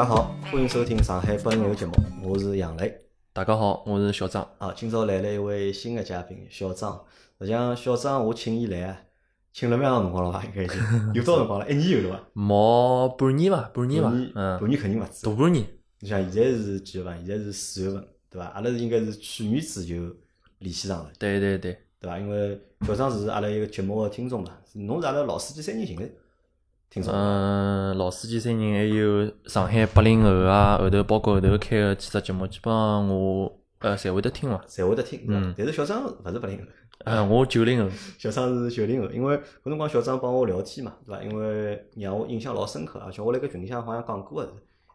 大家好，欢迎收听上海八零后节目，我是杨磊。大家好，我是小张。啊，今朝来了一位新的嘉宾小张。实际上，小张我请伊来啊，请了蛮长辰光了伐？应该已经 有多少辰光了？一年有了伐？毛半年伐？半年伐？嗯，半年肯定勿止。大半年。你像现在是几月份？现在是四月份，对伐？阿拉是应该是去年子就联系上了。对对对，对伐？因为小张是阿拉一个节目个听众嘛，侬是阿拉老司机三人行的听说。嗯，老司机三人还有上海八零后啊，后头包括后头开个几只节目，基本上我呃侪会得听伐？侪会得听。嗯。但是小张勿是八零后。嗯，我九零后。小张是九零后，因为搿辰光小张帮我聊天嘛，对伐？因为让我印象老深刻，而且我辣盖群里向好像讲过个是。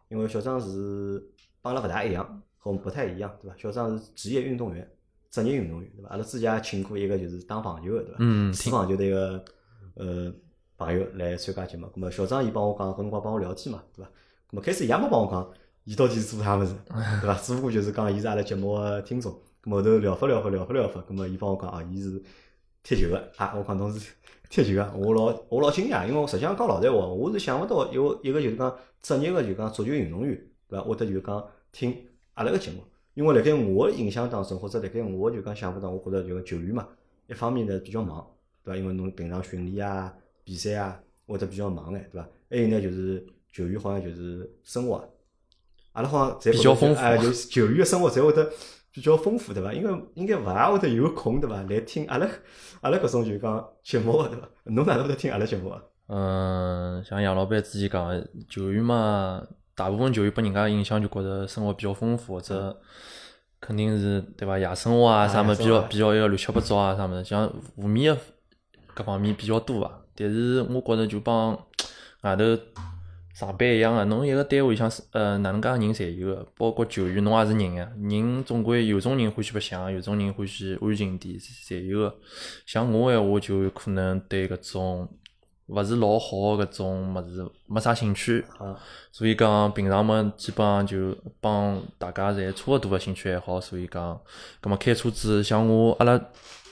因为小张是帮阿拉勿大一样，和我们不太一样，对伐？小张是职业运动员，职业运动员，对伐？阿拉之前也请过一个就是打棒球个，对伐？嗯。打棒球的一个呃朋友来参加节目，咁么小张伊帮我讲，搿辰光帮我聊天嘛，对伐？咁么开始伊也没帮我讲，伊到底是做啥物事，对伐？只不过就是讲伊是阿拉节目个听众，咁么后头聊发聊发聊发聊发，咁么伊帮我讲啊，伊是踢球个，啊，我讲侬是。踢球个！我老我老惊讶，因为我实际上讲老实闲话，我是想勿到有一个就是讲职业个就讲足球运动员，对伐？或者就讲听阿拉个节目，因为辣盖我个印象当中，或者辣盖我个就讲想法当中，我觉着就球员嘛，一方面呢比较忙，对伐？因为侬平常训练啊、比赛啊，或者比较忙眼，对伐？还有呢就是球员好像就是生活，阿拉好像侪比较丰富，哎，就是球员个生活侪会得。比较丰富对伐？因为应该勿大会得有空对伐？来听阿拉阿拉搿种就讲节目个对伐？侬哪能会得听阿拉节目啊？嗯，像杨老板之前讲个球员嘛，大部分球员拨人家印象就觉着生活比较丰富，或者肯定是对伐？夜生活啊啥么事比较比较一个乱七八糟啊啥么事，像负面个各方面比较多伐？但是我觉着就帮外头。上班一样个，侬一个单位里向是呃哪能介人侪有个，包括球员，侬也是人呀。人总归有种人欢喜白相，有种人欢喜安静点，侪有个。像我闲话就有可能对搿种勿是老好个搿种物事没啥兴趣，所以讲平常么基本上就帮大家侪差勿多个兴趣爱好，所以讲，葛末开车子像我阿拉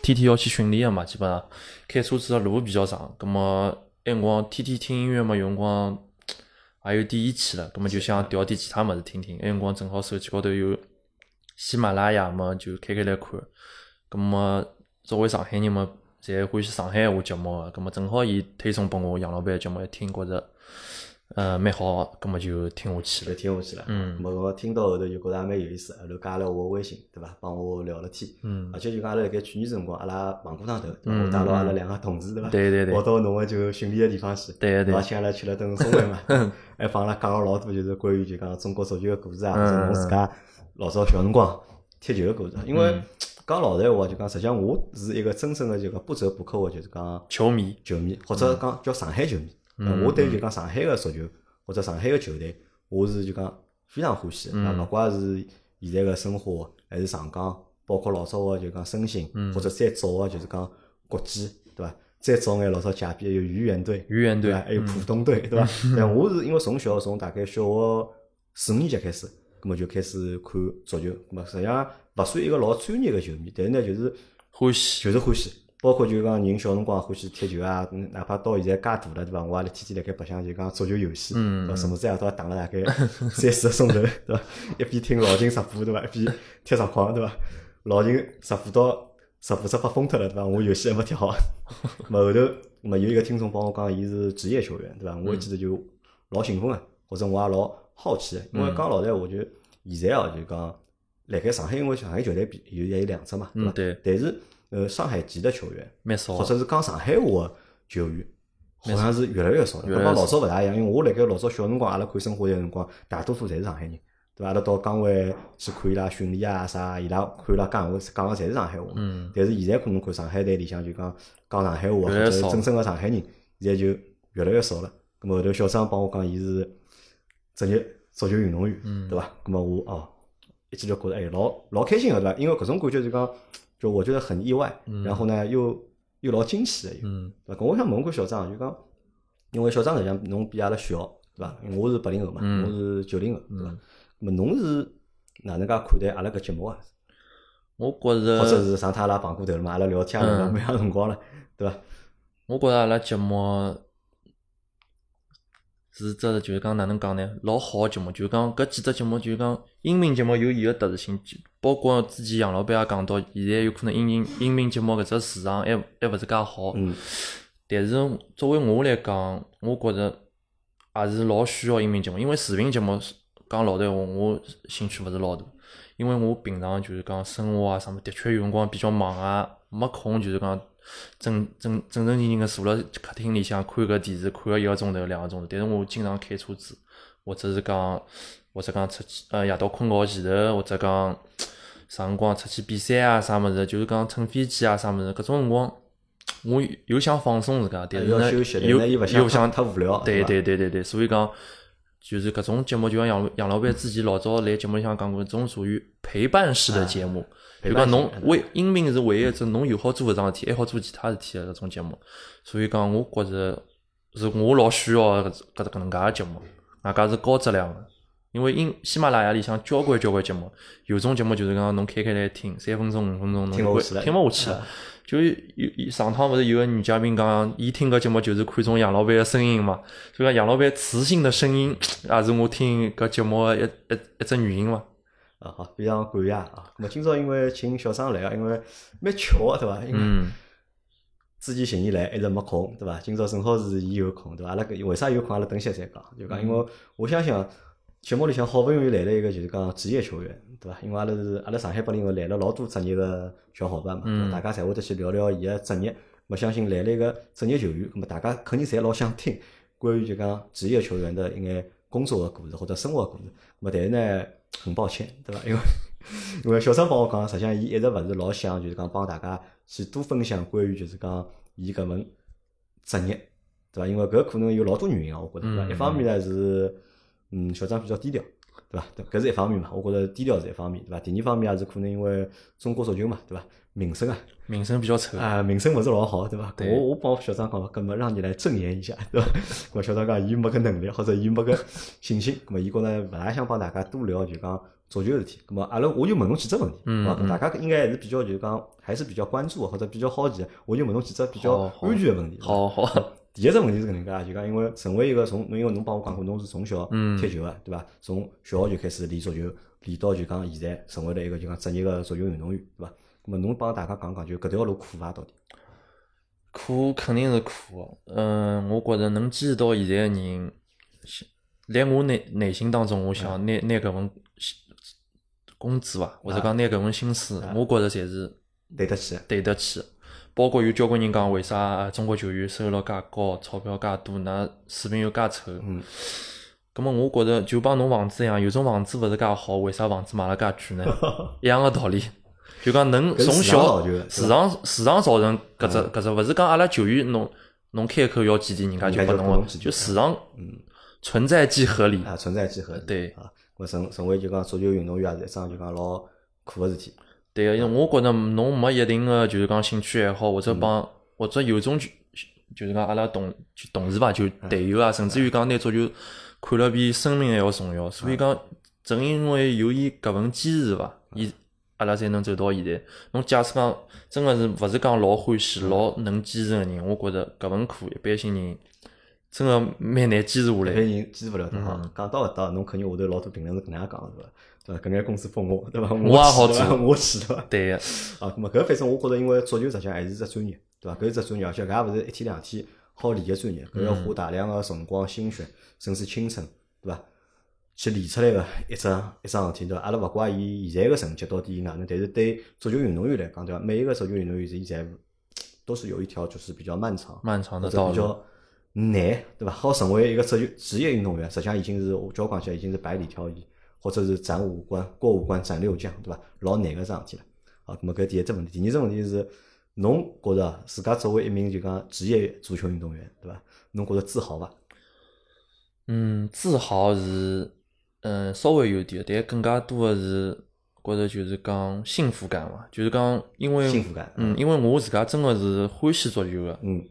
天天要去训练个嘛，基本上开车子个路比较长，葛末埃辰光天天听音乐嘛，有辰光。也有点厌气了，葛么就想调点其他物事听听。埃辰光正好手机高头有喜马拉雅嘛，就开开来看。葛么作为上海人嘛，侪欢喜上海话节目个，葛么正好伊推送拨我杨老板节目一听，觉着。呃，蛮好，葛么就听下去了，听下去了。嗯，么我听到后头就觉着也蛮有意思，后头加了我微信，对伐？帮我聊了天。嗯。而且就讲阿拉辣盖去年辰光，阿拉忙过趟头？我带牢阿拉两个同事，对伐？对对对。跑到侬个就训练个地方去。对对。请阿拉去了顿中饭嘛，还帮阿拉讲了老多，就是关于就讲中国足球个故事啊，或者侬自家老早小辰光踢球个故事。因为讲老实话，就讲实际上我是一个真正个就讲不折不扣个就是讲球迷，球迷或者讲叫上海球迷。嗯。我对就讲上海个足球。或者上海个球队，我是就讲非常欢喜。啊，勿怪是现在个申花，还是上港，包括老早个就讲申鑫，或者再早个就是讲国际，对伐？再早眼老早假币有豫园队，豫园队，还有浦东队，对伐？但我是因为从小从大概小学四五年级开始，葛末就开始看足球，葛末实际上勿算一个老专业个球迷，但是呢，就是欢喜，就是欢喜。包括就讲人小辰光欢喜踢球啊，哪怕到现在介大了，对伐？我也辣天天辣盖白相，就讲足球游戏，对什么子夜到打了大概 三四个钟头，对伐？一边听老秦直播，对伐？一边踢实况，对伐？老秦直播到直播直播疯脱了，对伐？我游戏还没踢好。么 后头，么有一个听众帮我讲，伊是职业球员，对伐？我记得就老兴奋个，或者我也老好奇个，因为讲老实话，就现在哦，就讲辣盖上海，因为上海球队比有也有两只嘛，对伐？对。但是。呃，上海籍的球员，蛮少，或者是讲上海话的球员，好像是越来越少了。跟老早勿大一样，因为我辣盖老早小辰光，阿拉看生活的辰光，大多数侪是上海人，对伐？阿拉到岗位去看伊拉训练啊啥，伊拉看伊拉讲话讲个侪是上海话。嗯。但是现在可能看上海队里向就讲讲上海话，或者真正的上海人，现在就越来越少了。咁么后头小张帮我讲，伊是职业足球运动员，对伐？咁么我哦，一记就觉着哎，老老开心个，对伐？因为搿种感觉就讲。就我觉得很意外，然后呢，又又老惊喜的，对吧？我想问过小张，就讲，因为小张实际上侬比阿拉小，对伐？我是八零后嘛，我是九零后，对伐？那么侬是哪能介看待阿拉搿节目啊？我觉着，或者是上趟阿拉碰过头了嘛？阿拉聊天了蛮长辰光了，对伐？我觉着阿拉节目是只就是讲哪能讲呢？老好个节目，就是讲搿几只节目，就是讲音频节目有伊个特殊性，就包括之前杨老板也讲到，现在有可能音音音频节目搿只市场还还勿是介好。嗯，但是作为我来讲，我觉着也是老需要音频节目，因为视频节目讲老实闲话，我兴趣勿是老大。因为我平常就是讲生活啊啥物，的确有辰光比较忙啊，没空就是讲正正正正经经个坐辣客厅里向看个电视，看个一个钟头两个钟头。但是我经常开车子，或者是讲或者讲出去呃夜到困觉前头，或者讲啥辰光出去比赛啊啥物事，就是讲乘飞机啊啥物事，搿种辰光 我又想放松自家，但是呢又又想太无聊，对对对对对，所以讲就是搿种节目，就像杨杨老板之前老早来节目里向讲过，这种属于陪伴式的节目，就讲侬为音频是唯一一只侬又好做搿桩事体，还好做其他事体的搿种节目。所以讲，我觉着是我老需要搿搿搿能介个节目，外加是高质量的。因为因喜马拉雅里向交关交关节目，有种节目就是讲侬开开来听，三分钟五分钟侬听勿下去了听勿下去了。就有有上趟勿是有个女嘉宾讲，伊听搿节目就是看中杨老板个声音嘛，所以讲杨老板磁性的声音也是我听搿节目个一一一只原因嘛。啊，好，非常感谢啊。咁么今朝因为请小张来啊，因为蛮巧个对伐？因为嗯之前寻伊来一直没空，对伐？今朝正好是伊有空，对伐？阿拉搿为啥有空？阿拉等歇再讲。就讲，因为我相信啊，节目里向好不容易来了一个就是讲职业球员，对伐？因为阿拉是阿拉上海八零后来了老多职业个小伙伴嘛，嗯大家侪会得去聊聊伊个职业。我相信来了一个职业球员，那么大家肯定侪老想听 关于就讲职业球员的一眼工作个故事或者生活个故事。那么但是呢，很抱歉，对伐？因为因为小张帮我讲，实际上伊一直勿是老想，就是讲帮大家去多分享关于就是讲伊搿份职业，对伐？因为搿可能有老多原因啊，我觉着，对伐？嗯一方面呢是，嗯，小张比较低调，对伐？搿是一方面嘛，我觉着低调是一方面，对伐？第二方面也是可能因为中国足球嘛，对伐？名声啊，名声比较臭。啊，名声勿是老好，对伐？我我帮小张讲，搿么让你来证言一下，对伐？搿么小张讲伊没搿能力，或者伊没搿信心，搿么伊觉着勿大想帮大家多聊就讲足球事体。搿么阿拉我就问侬几只问题，嗯大家应该还是比较就是讲还是比较关注或者比较好奇的，我就问侬几只比较好好安全的问题。对伐好好，第一只问题是搿能介啊，就讲因为成为一个从，因为侬帮我讲过，侬是从小嗯踢球个，对伐？从小学就开始练足球，练到就讲现在成为了一个就讲职业个足球运动员，对伐？咁么侬帮大家讲讲，就搿条路苦伐？到底？苦肯定是苦的。嗯，我觉着能坚持到现在个人，辣我内内心当中，我想拿拿搿份工资伐，或者讲拿搿份薪水，我觉着侪是对得起？对得起的。包括有交关人讲，为啥啊中国球员收入介高，钞票介多，那水平又介臭？嗯，咁么我觉着就帮侬房子一样，有种房子勿是介好，为啥房子卖了介贵呢？一样个道理。就讲能从小市场市场造成搿只搿只，勿是讲阿拉球员侬侬开口要几钿，人家就拨侬个就拨侬几，钿就市场存在即合理。啊，存在即合理。对啊，我成成为就讲足球运动员也是一桩就讲老苦个事体。对个，因为我觉着侬没一定个就是讲兴趣爱好，或者帮或者有种就就是讲阿拉同就同事伐，就队友啊，甚至于讲拿足球看了比生命还要重要。所以讲，正因为有伊搿份坚持伐，伊阿拉才能走到现在。侬假使讲真个是勿是讲老欢喜、老能坚持个人，我觉着搿份苦一般性人真个蛮难坚持下来一般来。人坚持勿了的嗯哈。讲到勿到，侬肯定下头老多评论是搿能样讲的，对伐？对伐？搿眼公司封我，对伐？我也好做 我去，对伐？对个，啊，咁么搿反正我觉着，因为足球实际上还是只专业，对伐？搿是只专业，而且搿也勿是一天两天好练个专业，搿要花大量个辰光、心血，甚至青春，对伐？去练出来个一只一桩事体，对伐？阿拉勿怪伊现在个成绩到底哪能，但是对足球运动员来讲，对伐？每一个足球运动员是伊侪都是有一条就是比较漫长、漫长或的道路。者比较难，对伐？好成为一个足球职业运动员，实际上已经是我叫讲起来已经是百里挑一，或者是斩五关、过五关斩六将，对伐？老难个桩事体了。好，那么搿第一只问题，第二只问题是，侬觉着自家作为一名就讲职业足球运动员，对伐？侬觉着自豪伐？嗯，自豪是，嗯，稍微有点，但更加多的是觉着就是讲幸福感嘛，就是讲因为幸福感嗯，因为我自家真的是欢喜足球个，嗯，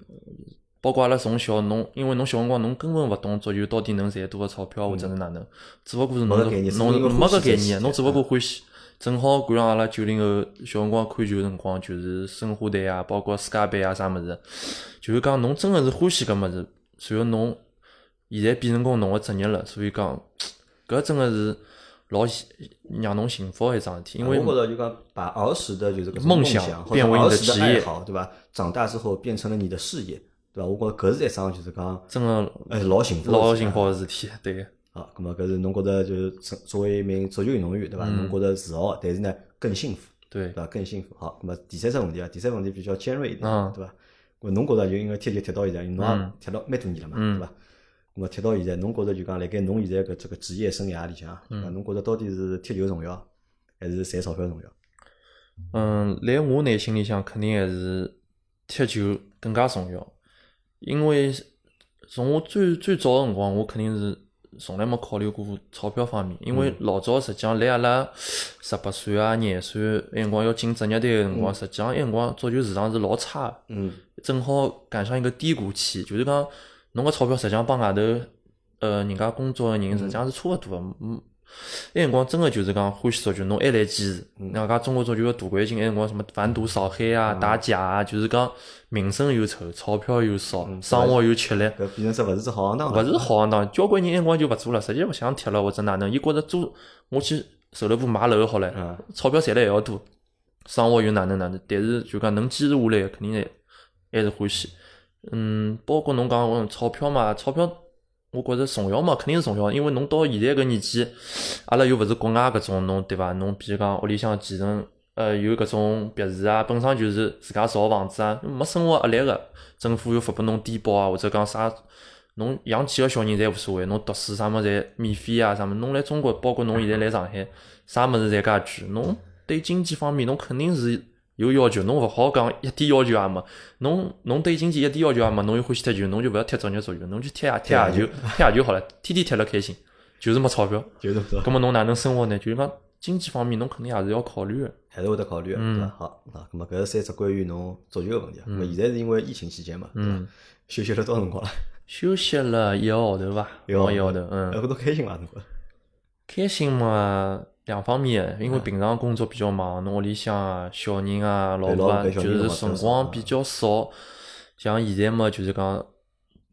包括阿拉从小侬，因为侬小辰光侬根本勿懂足球到底能赚多少钞票或者是哪能，只勿过是侬侬没欢喜才去搿概念，侬只勿过欢喜。正好赶上阿拉九零后小辰光看球的辰光，就是申花队啊，包括世界杯啊啥物事，就是讲侬真个是欢喜搿物事，随后侬现在变成功侬个职业了，所以讲搿真个是老幸让侬幸福个一桩事体，因为我觉着就讲把儿时的就是梦想变为你的职业。对伐？长大之后变成了你的事业，对伐？我觉着搿是一桩就是讲真个哎老幸福老幸福个事体，对个。好，咁么搿是侬觉着就是作作为一名足球运动员，对伐？侬觉着自豪，但是呢更幸福，对对，伐？更幸福。好，咁么第三只问题啊，第三个问题比较尖锐一点，嗯对伐？咾侬觉着就因为踢球踢到现在，侬也踢了蛮多年了嘛，嗯对伐？咁么踢到现在，侬觉着就讲辣盖侬现在搿这个职业生涯里向？侬觉着到底是踢球重要，还是赚钞票重要？嗯，辣我内心里向肯定还是踢球更加重要，因为从我最最早个辰光，我肯定是从来没考虑过钞票方面，因为老早实际上来阿拉十八岁啊、廿岁那辰光要进职业队个辰光，实际上那辰光足球市场是老差个。嗯，正好赶上一个低谷期，就是讲侬个钞票实际上帮外头呃人家工作个人实际上是差勿多个。嗯，那辰光真个就是讲欢喜足球，侬还来坚持。人家中国足球个大环境，那辰光什么反赌扫黑啊、打假啊，就是讲名声又臭，钞票又少，生活又吃力。搿变成只勿是只好行当勿。是好行当，交关人那辰光就勿做了，实际勿想踢了或者哪能，伊觉着做我去售楼部买楼好唻嗯，钞票赚了还要多，生活又哪能哪能，但是就讲能坚持下来，肯定还还是欢喜。嗯，包括侬讲搿钞票嘛，钞票我觉着重要嘛，肯定是重要，因为侬到现在搿年纪，阿拉又勿是国外搿种侬对伐？侬比如讲屋里向继承，呃，有搿种别墅啊，本身就是自家造房子啊，没生活压力个，政府又发拨侬低保啊，或者讲啥，侬养几个小人侪无所谓，侬读书啥物事侪免费啊，啥物事，侬来中国，包括侬现在来上海，啥物事侪介贵，侬对经济方面侬肯定是有要求，侬勿好讲一点要求也没。侬侬对经济一点要求也没，侬又欢喜踢球，侬就勿要踢职业足球，侬就踢野踢下球，踢野 球好了，天天踢了开心，就是没钞票。就是搿葛末侬哪能生活呢？就是讲经济方面侬肯定也是要考虑个。还是会得考虑对伐？好，那，咁么搿是三只关于侬足球个问题啊。咁么现在是因为疫情期间嘛，对伐？嗯休息了多少辰光了？休息了一个号头伐，一个号头一个号头，嗯。呃，搿都开心伐？侬觉着？开心嘛，两方面，因为平常工作比较忙，侬屋里向啊、小人啊、老婆就是辰光比较少。像现在嘛，就是讲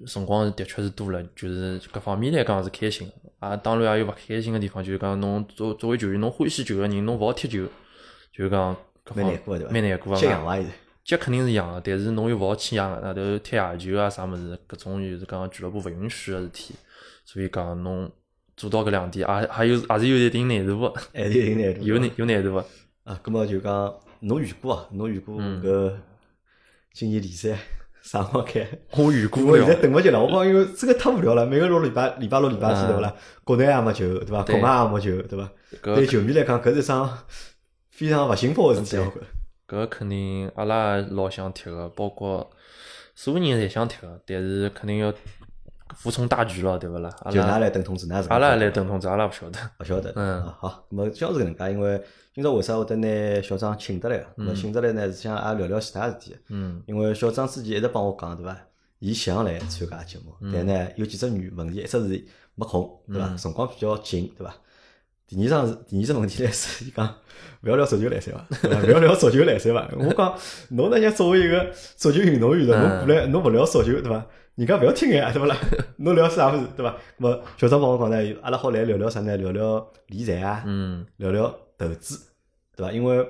辰光的确是多了，就是各方面来讲是开心的。啊，当然也有勿开心个地方，就是讲侬作作为球员，侬欢喜球个人，侬勿好踢球，就是讲各方蛮难过的对伐？蛮难过个。接肯定是养个，但是侬又勿好去养外头踢野球啊啥物事，搿种就是讲俱乐部勿允许个事体，所以讲侬做到搿两点，也还有也是有一定难度个，还是有点难度。有难有难度个。啊，咁么就讲侬预估啊，侬预估嗯搿今年联赛啥辰光开？我预估我现在，等勿及了，我讲因为真个太无聊了，每个六礼拜、礼拜六、礼拜天嗯对勿啦？国内也没球，对伐？国外也没球，对伐？对球迷来讲，搿是一桩非常勿幸福个事体，我觉着。搿肯定阿拉也老想踢个，包括所有人侪想踢个，但是肯定要服从大局了，对勿啦？阿就㑚来等通知，㑚自家阿拉来等通知，阿拉勿晓得。勿晓得。嗯啊好，咁么像是搿能介，因为今朝为啥会得拿小张请得来？咁么请得来呢是想也聊聊其他事体。嗯因为小张之前一直帮我讲，对伐？伊想来参加节目，嗯但呢有几只原问题，一只是没空，对伐？辰光比较紧，对伐？第二桩是第二只问题呢是，伊讲勿要聊足球来塞伐？勿要聊足球来塞伐？我讲侬那像作为一个足球运动员的，侬嗯过来侬勿聊足球，对伐？人家勿要听眼，对勿啦？侬聊啥物事，对伐？咁么小张帮我讲呢，阿拉好来聊聊啥呢？聊聊理财啊，嗯聊聊投资，对伐？因为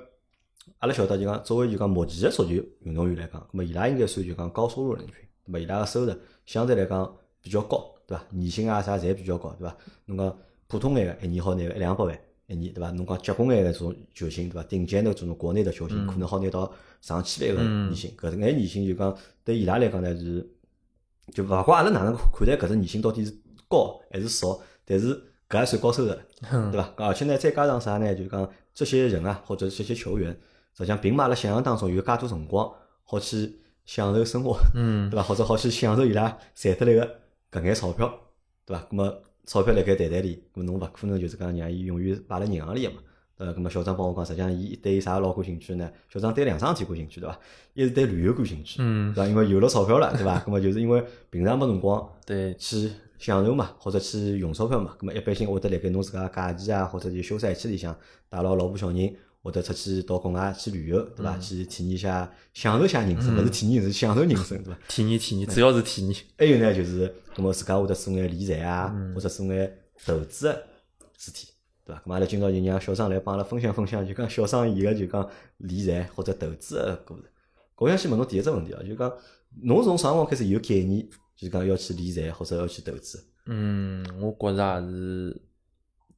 阿拉晓得就讲，作为就讲目前的足球运动员来讲，咁么伊拉应该算就讲高收入人群，对伐？伊拉个收入相对来讲比较高，对伐？年薪啊啥侪比较高，对伐？侬讲普通眼个一年好拿个一两百万一年，对伐？侬讲结棍眼个这种球星，对伐？顶尖的这种国内的球星，可能好拿到上千万个年薪，搿眼年薪就讲对伊拉来讲呢是。就勿管阿拉哪能看待搿只年薪到底是高还是少，但是搿也算高收入，对伐？而且呢，再加上啥呢？就讲这些人啊，或者这些球员，实际上并没阿拉想象当中有介多辰光好去享受生活，嗯 对伐？或者好去享受伊拉赚得来个搿眼钞票，对伐？葛么钞票辣盖袋袋里，侬勿可能就是讲让伊永远摆辣银行里个嘛。呃，葛么小张帮我讲，实际上伊对啥老感兴趣呢？小张对两桩事体感兴趣，对伐？一是对旅游感兴趣，嗯对伐？因为有了钞票了，对伐？葛么就是因为平常没辰光 对，去享受嘛，或者去用钞票嘛。咁么一般性会得辣盖侬自家假期啊，或者就休赛期里向带牢老婆小人，或者出去到国外去旅游，对伐？去体验一下，享受下人生，勿是体验人生，享受人生，对伐？体验体验，主要是体验。还有呢，就是，那么自家会得做眼理财啊，或者做眼投资个事体，对伐？咁阿拉今朝就让小张来帮阿拉分享分享，就讲小生意个就讲理财或者投资个过程。搿我想先问侬第一只问题啊，就讲侬从啥辰光开始有概念，就是讲要去理财或者要去投资？嗯，我觉着也是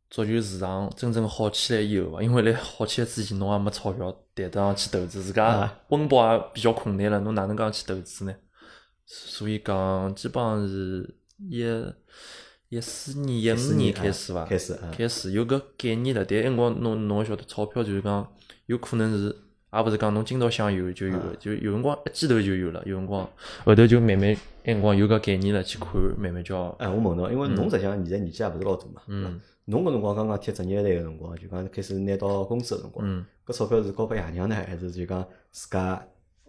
足球市场真正好起来以后伐，因为辣好起来之前侬也没钞票谈得上去投资，自家啊温饱也比较困难了，侬哪能讲去投资呢？所以讲，基本上是一一四年、一五年年开始伐，开始啊开始有搿概念了。但埃辰光侬侬也晓得，钞票就是讲有可能是，也勿是讲侬今朝想有就有就有辰光一记头就有了，有辰光后头就慢慢埃辰光有搿概念了，去看，慢慢叫哎，我问侬，因为侬实际上现在年纪也勿是老大嘛？嗯侬搿辰光刚刚贴职业队个辰光，就讲开始拿到工资个辰光，嗯。搿钞票是交拨爷娘呢，还是就讲自家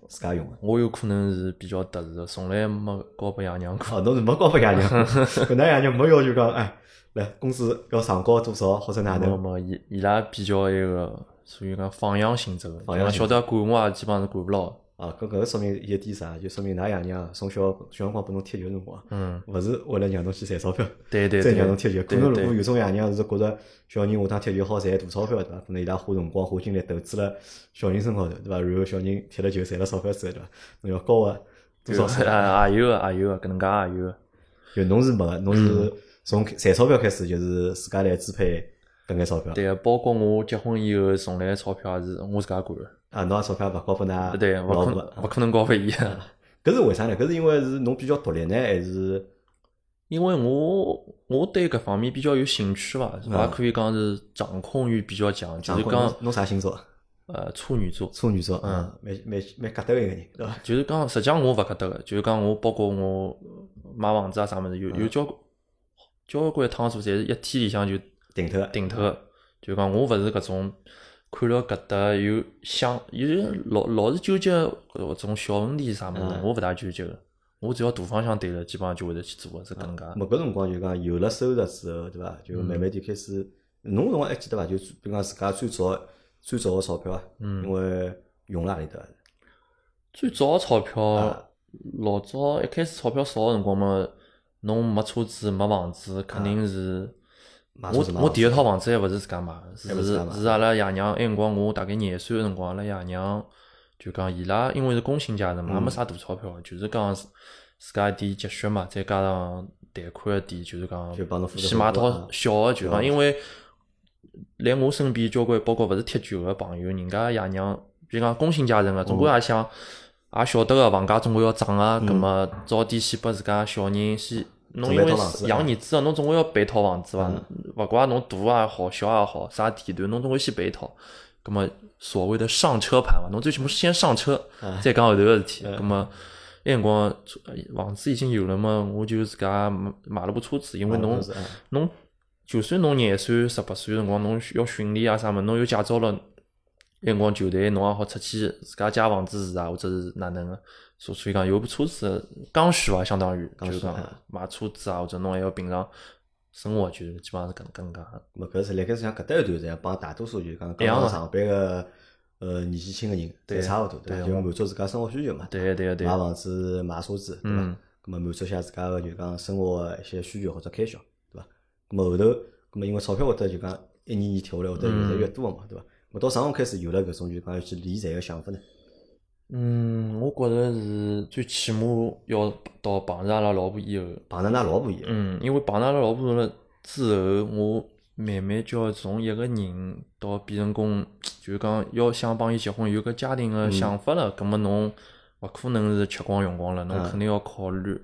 自家用的？我有可能是比较特殊的，从来没交拨爷娘过。哦，侬是没交拨爷娘，搿能爷娘没要求讲，哎，来工资要上交多少或者哪能？没没，伊伊拉比较一个，属于讲放养性质的，放养晓得管我也基本上是管勿牢的。啊，搿搿个说明一点啥？就说明㑚爷娘从小小辰光拨侬踢球辰光，嗯，勿是为了让侬去赚钞票，对对对 再让侬，踢球。可能如果有种爷娘是觉着小人下趟踢球好赚大钞票，对伐？可能伊拉花辰光花精力投资了小人身高头，对伐？然后小人踢了球赚了钞票之后，对伐？侬要交个多少税？啊也有个也有个，搿能介也有个。就侬是没个，侬嗯是从赚钞票开始就是自家来支配搿眼钞票。对个，包括我结婚以后，从来钞票也是我自家管的。啊，侬个钞票勿交拨㑚对，勿可能勿可能交拨伊。搿是为啥呢？搿是因为是侬比较独立呢，还是因为我我对搿方面比较有兴趣伐，也可以讲是掌控欲比较强，就是讲侬侬啥星座？呃处女座。处女座，嗯，蛮蛮蛮格斗一个人，对伐？就是讲，实际上我勿搿搭个，就是讲我包括我买房子啊啥物事，有有交交关趟数，侪是一天里向就顶脱，顶脱个。就讲我勿是搿种看了搿搭又想有老老是纠结搿种小问题啥物事嗯，我勿大纠结个。我只要大方向对了，基本上就会得去做个，是搿能介。咾搿辰光就讲有了收入之后，对伐？就慢慢点开始，侬辰光还记得伐？就比如讲自家最早最早个钞票啊，因为用了何里搭？最早个钞票啊，老早一开始钞票少个辰光嘛，侬没车子没房子，肯定是。我我第一套房子还勿是自家买的，是勿是是阿拉爷娘，埃辰光我大概廿岁个辰光，阿拉爷娘就讲伊拉因为是工薪阶层嘛，也没啥大钞票，就是讲自自家一点积蓄嘛，再加上贷款一点，就是讲先买套小个，就小讲因为来我身边交关包括勿是踢球个朋友，人家爷娘比如讲工薪阶层个，总归也想也晓得个房价总归要涨啊，葛末早点先拨自家小人先。侬因为养儿子个，侬总归要备套房子伐？勿怪侬大也好，小也好，啥地段侬总归先备一套。葛么所谓的上车盘嘛，侬最起码先上车，再讲后头个事体。葛么埃辰光呃房子已经有了嘛，我就自家买买了部车子，因为侬侬就算侬廿岁、十八岁个辰光，侬要训练啊啥么，侬有驾照了，埃辰光球队侬也好出去自家借房子住啊，或者是哪能个。所所以讲有部车子刚需伐，相当于就是讲啊买车子啊，或者侬还要平常生活，就是基本上是搿搿能介搿是辣盖像搿搭一段时间，帮大多数就是讲刚刚上班个呃年纪轻个人，对侪差勿多，对就满足自家生活需求嘛，对对对买，房子、买车子，对伐嗯？咁么满足下自家个就讲生活个一些需求或者开销，对伐？咁么后头，咁么因为钞票会得就讲一年年贴下来，会得越来越多个嘛，对伐？咁么到啥辰光开始有了搿种就讲要去理财个想法呢？嗯，我觉着是最起码要到碰着阿拉老婆以后，碰着㑚老婆以后，嗯，因为碰着阿拉老婆了之后，我慢慢就要从一个人到变成功，就是讲要想帮伊结婚，有个家庭个想法了，葛末侬勿可能是吃光用光了，侬嗯肯定要考虑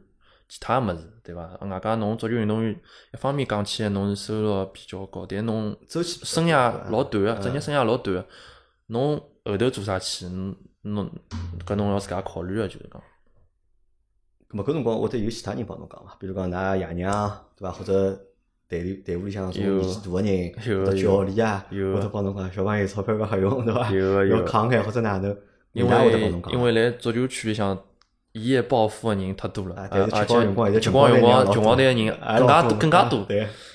其他物事，对伐？外加侬足球运动员，一方面讲起来侬是收入比较高，但侬周期生涯老短个，嗯职业生涯老短个，侬后头做啥去，侬侬搿侬要自家考虑个，就是讲。咁么搿辰光会得有其他人帮侬讲伐？比如讲㑚爷娘对伐？或者队里队伍里向种有年纪大个人，有或者教练啊，有会得帮侬讲小朋友钞票勿好用对伐？要慷慨或者哪能？因为。因为来足球圈里向一夜暴富个人太多了，而且吃光用光、穷穷光蛋个人也更加更加多，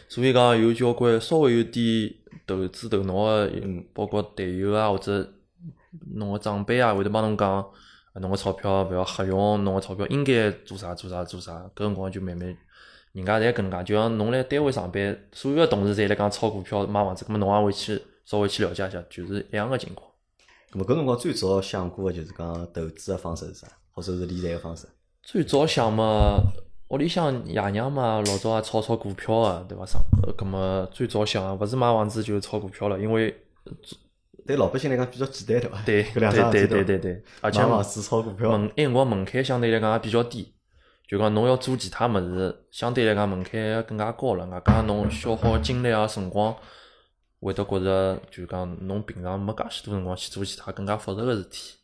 所以讲有交关稍微有点投资头脑个，包括队友啊或者侬个长辈啊，会得帮侬讲，侬个钞票勿要瞎用，侬个钞票应该做啥做啥做啥，搿辰光就慢慢，人家侪搿能介，就像侬辣单位上班，所有个同事侪辣讲炒股票、买房子，搿么侬也会去稍微去了解一下，就是一样个情况。咾么搿辰光最早想过个就是讲投资个方式是啥，或者是理财个方式？最早想嘛，屋里向爷娘嘛，老早也炒炒股票个，对伐？上，搿么最早想勿是买房子就是炒股票了，因为对老百姓来讲比较简单，对伐？对，搿两桩对对对对，而且买房子、炒股票，门埃辰光门槛相对来讲也比较低，就讲侬要做其他物事，相对来讲门槛更加高了。外加侬消耗精力啊、辰光，会得觉着就讲侬平常没介许多辰光去做其他更加复杂个事体。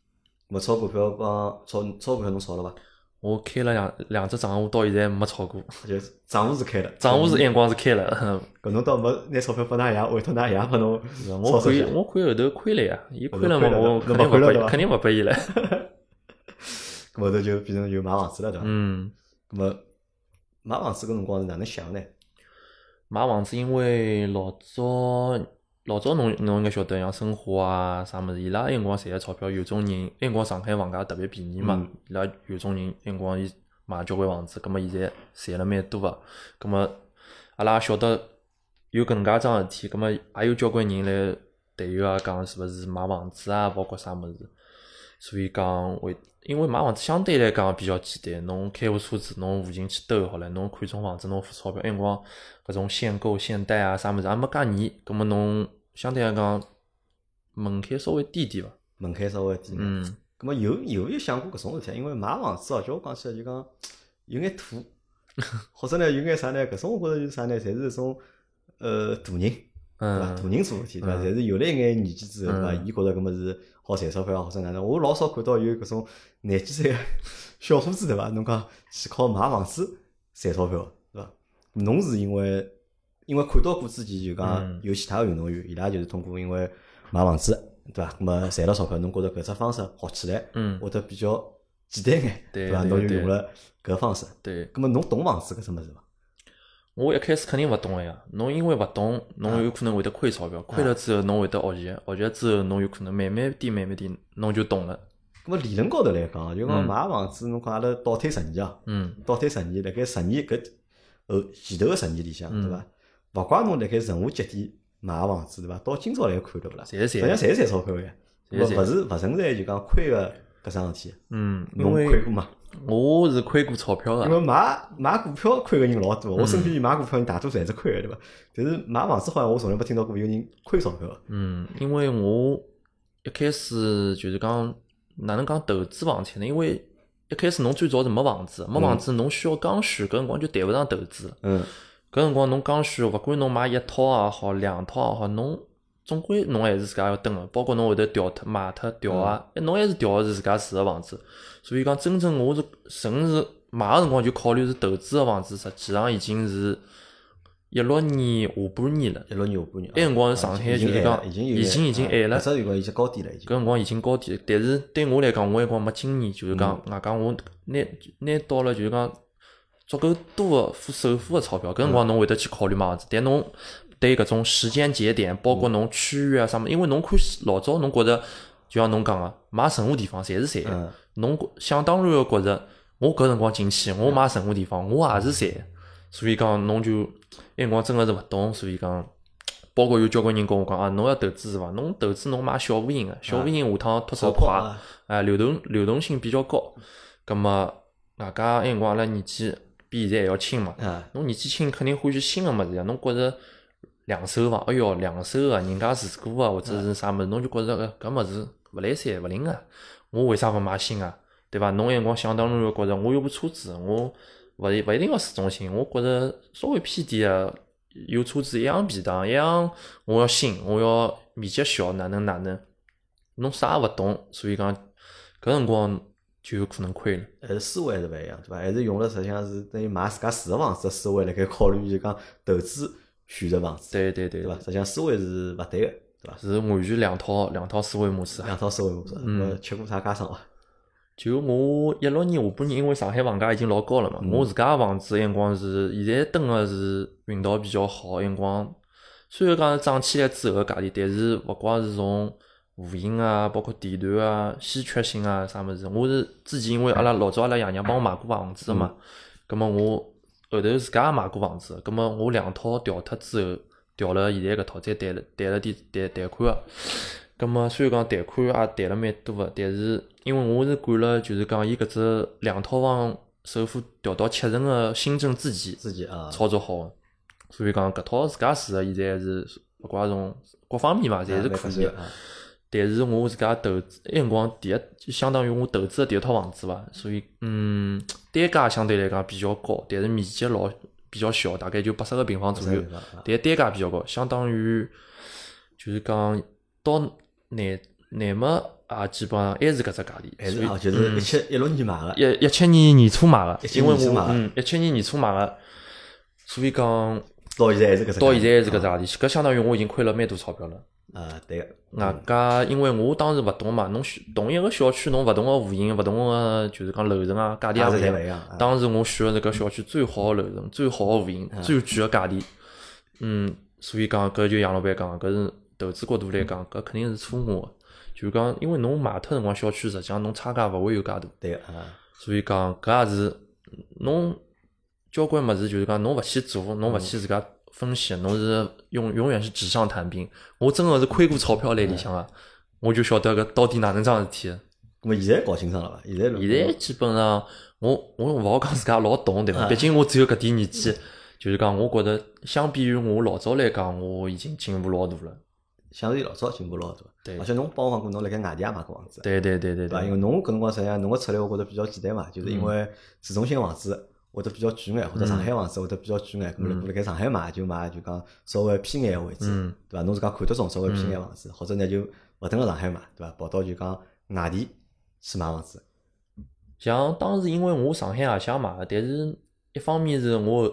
咾么炒股票帮炒炒股票侬炒了伐？我开了两两只账户，到现在没炒过。就账户是开了，账户是眼光是开了，搿侬倒没拿钞票拨㑚爷，委托㑚爷拨侬我看操作一下我看后头亏了呀，伊亏了嘛，我肯侬定勿拨伊，肯定勿拨伊了。搿后头就变成就买房子了，对伐？嗯，咾么买房子搿辰光是哪能想呢？买房子因为老早老早侬侬应该晓得，像申花啊啥物事，伊拉埃辰光赚个钞票，有种人埃辰光上海房价特别便宜嘛嗯，伊拉有种人埃辰光伊买交关房子，葛末现在赚了蛮多个，葛末阿拉也晓得有搿能介桩事体，葛末也有交关人来队友啊讲是勿是买房子啊，包括啥物事，所以讲会。因为买房子相对来讲比较简单，侬开部车子，侬附近去兜好了，侬看中房子，侬付钞票，埃辰光搿种限购、限贷啊啥物事也没介严，葛末侬相对来讲门槛稍微低点伐？门槛稍微低。嗯，咁么有有没有想过搿种事体？因为买房子哦，叫我讲起来就讲有眼土，或者呢有眼啥呢？搿种我觉着就是啥呢？侪是一种呃大人，对伐？大嗯，人做事体，对伐？嗯侪是有了一眼年纪之后，对伐？嗯伊觉着搿么是好赚钞票，或者哪能？我老少看到有搿种廿几岁个 小伙子，对伐？侬讲去靠买房子赚钞票，对伐？侬是因为因为看到过之前就讲嗯有其他个运动员，伊拉就是通过因为买房子，对伐？咁么赚了钞票，侬觉着搿只方式学起来嗯，会得比较简单眼，对伐侬就用了搿方式。对。咁么侬懂房子搿只物事伐？我一开始肯定勿懂个呀，侬因为勿懂，侬有可能会得亏钞票，亏了之后侬会得学习，学习之后侬有可能慢慢点、慢慢点，侬就懂了。咁么理论高头来讲，就讲嗯买房子，侬讲阿拉倒推十年啊，嗯倒推十年，辣盖十年搿后前头个十年里向，嗯对伐？勿怪侬辣盖任何节点买个房子，对伐？到今朝来看，对勿啦？侪是实际上赚。侪赚钞票个呀，勿勿是勿存在就讲亏个搿桩事体。嗯，因侬亏为过嘛？我是亏过钞票因个。为买买股票亏个人老多，我身嗯边买股票人大多数侪是亏个，对伐？但是买房子好像我从来没听到过有人亏钞票个。嗯，因为我一开始就是讲哪能讲投资房产呢？因为一开始侬最早是没房子，没房子侬需要刚需，搿辰光就谈勿上投资。嗯，搿辰光侬刚需，勿管侬买一套也好，两套也好，侬总归侬还是自家要蹲个，包括侬会得调脱、卖脱、调啊，嗯侬还是调个是自家住个房子。所以讲，真正我是纯是买个辰光就考虑是投资个房子，实际上已经是一六年下半年了。一六年下半年，埃辰光啊上海就是讲已经已经已经晚了搿只辰光已经高点了，已经搿。辰光已经高点，但是对我来讲，我埃辰光没经验，就是讲，外加我拿拿到了就是讲足够多个付首付个钞票，搿辰光侬会得去考虑买房子，但侬对搿种时间节点，包括侬区域啊啥物事，因为侬看老早侬觉着，就像侬讲个，买任何地方侪是赚侬想当然个觉着，我搿辰光进去，我买任何地方，我也是赚的，所以讲侬就埃辰光真个是勿懂，所以讲。包括有交关人跟我讲啊，侬要投资是伐？侬投资侬买小户型个，小户型下趟脱手快，啊。哎，流动流动性比较高。葛么外加埃辰光阿拉年纪比现在还要轻嘛，啊，侬年纪轻肯定欢喜新个物事呀。侬觉着两手房，哎哟，两手个人家住过啊，或者是啥物事，侬就觉着搿搿物事勿来三勿灵个，我为啥勿买新个？对伐？侬埃辰光想当然个觉着我有部车子，我勿一勿一定要市中心，我觉着稍微偏点个。有车子一样便当，一样我要新，我要面积小，哪能哪能，侬啥也勿懂，所以讲搿辰光就有可能亏了。还是思维还是勿一样，对伐？还是用了实际上是等于买自家住个房子个思维辣盖考虑，就讲投资选择房子，对对对对伐？实际上思维是勿对个，对伐？是完全两套两套思维模式啊。两套思维模式，嗯呃，吃过啥家常伐？就我一六年下半年，因为上海房价已经老高了嘛，嗯我自家个房子埃辰光是现在蹲个是运道比较好，埃辰光虽然讲涨起来之后个价钿，但是勿光是从户型啊，包括地段啊、稀缺性啊啥物事，我是之前因为阿拉老早阿拉爷娘帮我买过房子个嘛，葛末我后头自家也买过房子，葛末我两套调脱之后，调了现在搿套，再贷了贷了点贷贷款个。葛末虽然讲贷款也贷了蛮多个，但是因为我是赶了就是讲伊搿只两套房首付调到七成个新政之前自己啊，操作好个，所以讲搿套自家住个现在是勿怪从各方面嘛，侪是可以个。啊。但是我自家投资，埃辰光第一就相当于我投资的第一套房子伐，所以嗯，单价相对来讲比较高，但是面积老比较小，大概就八十个平方左右，但单价比较高，相当于就是讲到内内么也基本上还是搿只价钿，还是啊，就是一七一六年买个，一一七年年初买个，因为我嗯一七年年初买个，所以讲到现在还是搿只，到现在还是搿只价钿，搿相当于我已经亏了蛮多钞票了。啊，对个，外加因为我当时勿懂嘛，侬选同一个小区，侬勿同个户型，勿同个就是讲楼层啊，价钿价也勿一样。当时我选个是搿小区最好个楼层、最好个户型、最贵个价钿。嗯，所以讲搿就杨老板讲，搿是投资角度来讲，搿肯定是错误个。就是讲，因为侬卖脱辰光，小区实际上侬差价勿会有介大。对个啊，所以讲搿也是侬交关物事，就是讲侬勿去做，侬勿去自家分析，侬是永永远是纸上谈兵。我真个是亏过钞票来里向个，我就晓得搿到底哪能桩事体个。咁么现在搞清爽了伐？现在现在基本上，我我勿好讲自家老懂，对伐？毕竟我只有搿点年纪，就是讲，我觉着相比于我老早来讲，我已经进步老大了。相对老早进步老大。对而且侬帮我讲过，侬辣盖外地也买过房子，对对对对对伐？因，为侬搿辰光实际上侬个策略，我觉着比较简单嘛，就是因嗯为市中心房子会得比较贵眼，或者上海房子会得比较贵眼，咁么如果辣盖上海买就买就讲稍微偏眼个位置嗯，对伐？侬自家看得中稍微偏眼房子，或者呢就勿等辣上海买，对伐？跑到就讲外地去买房子，像当时因为我上海也想买个，但是一方面是我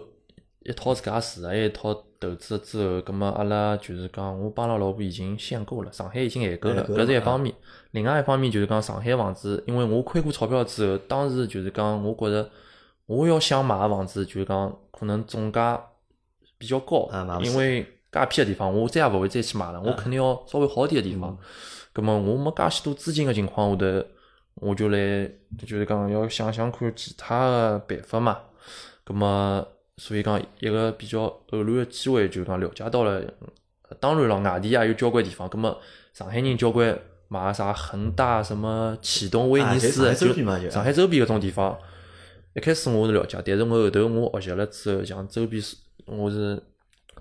一套自家住个，还有一套投资了之后，葛么阿拉就是讲，我帮阿拉老婆已经限购了，上海已经限购了搿是一方面。另外一方面就是讲上海房子，因为我亏过钞票之后，当时就是讲，我觉着我要想买个房子，就是讲可能总价比较高因为介偏个地方，我再也勿会再去买了，我肯定要稍微好点个地方。葛末我没介许多资金个情况下头，我就来就是讲要想想看其他个办法嘛。葛末所以讲一个比较偶然个机会，就讲了解到了。呃当然了，外地也有交关地方，葛末上海人交关买啥恒大、什么启东、威尼斯，啊就上海周边嘛就上海周边搿种地方。一开始我是了解，但是我后头我学习了之后，像周边是我是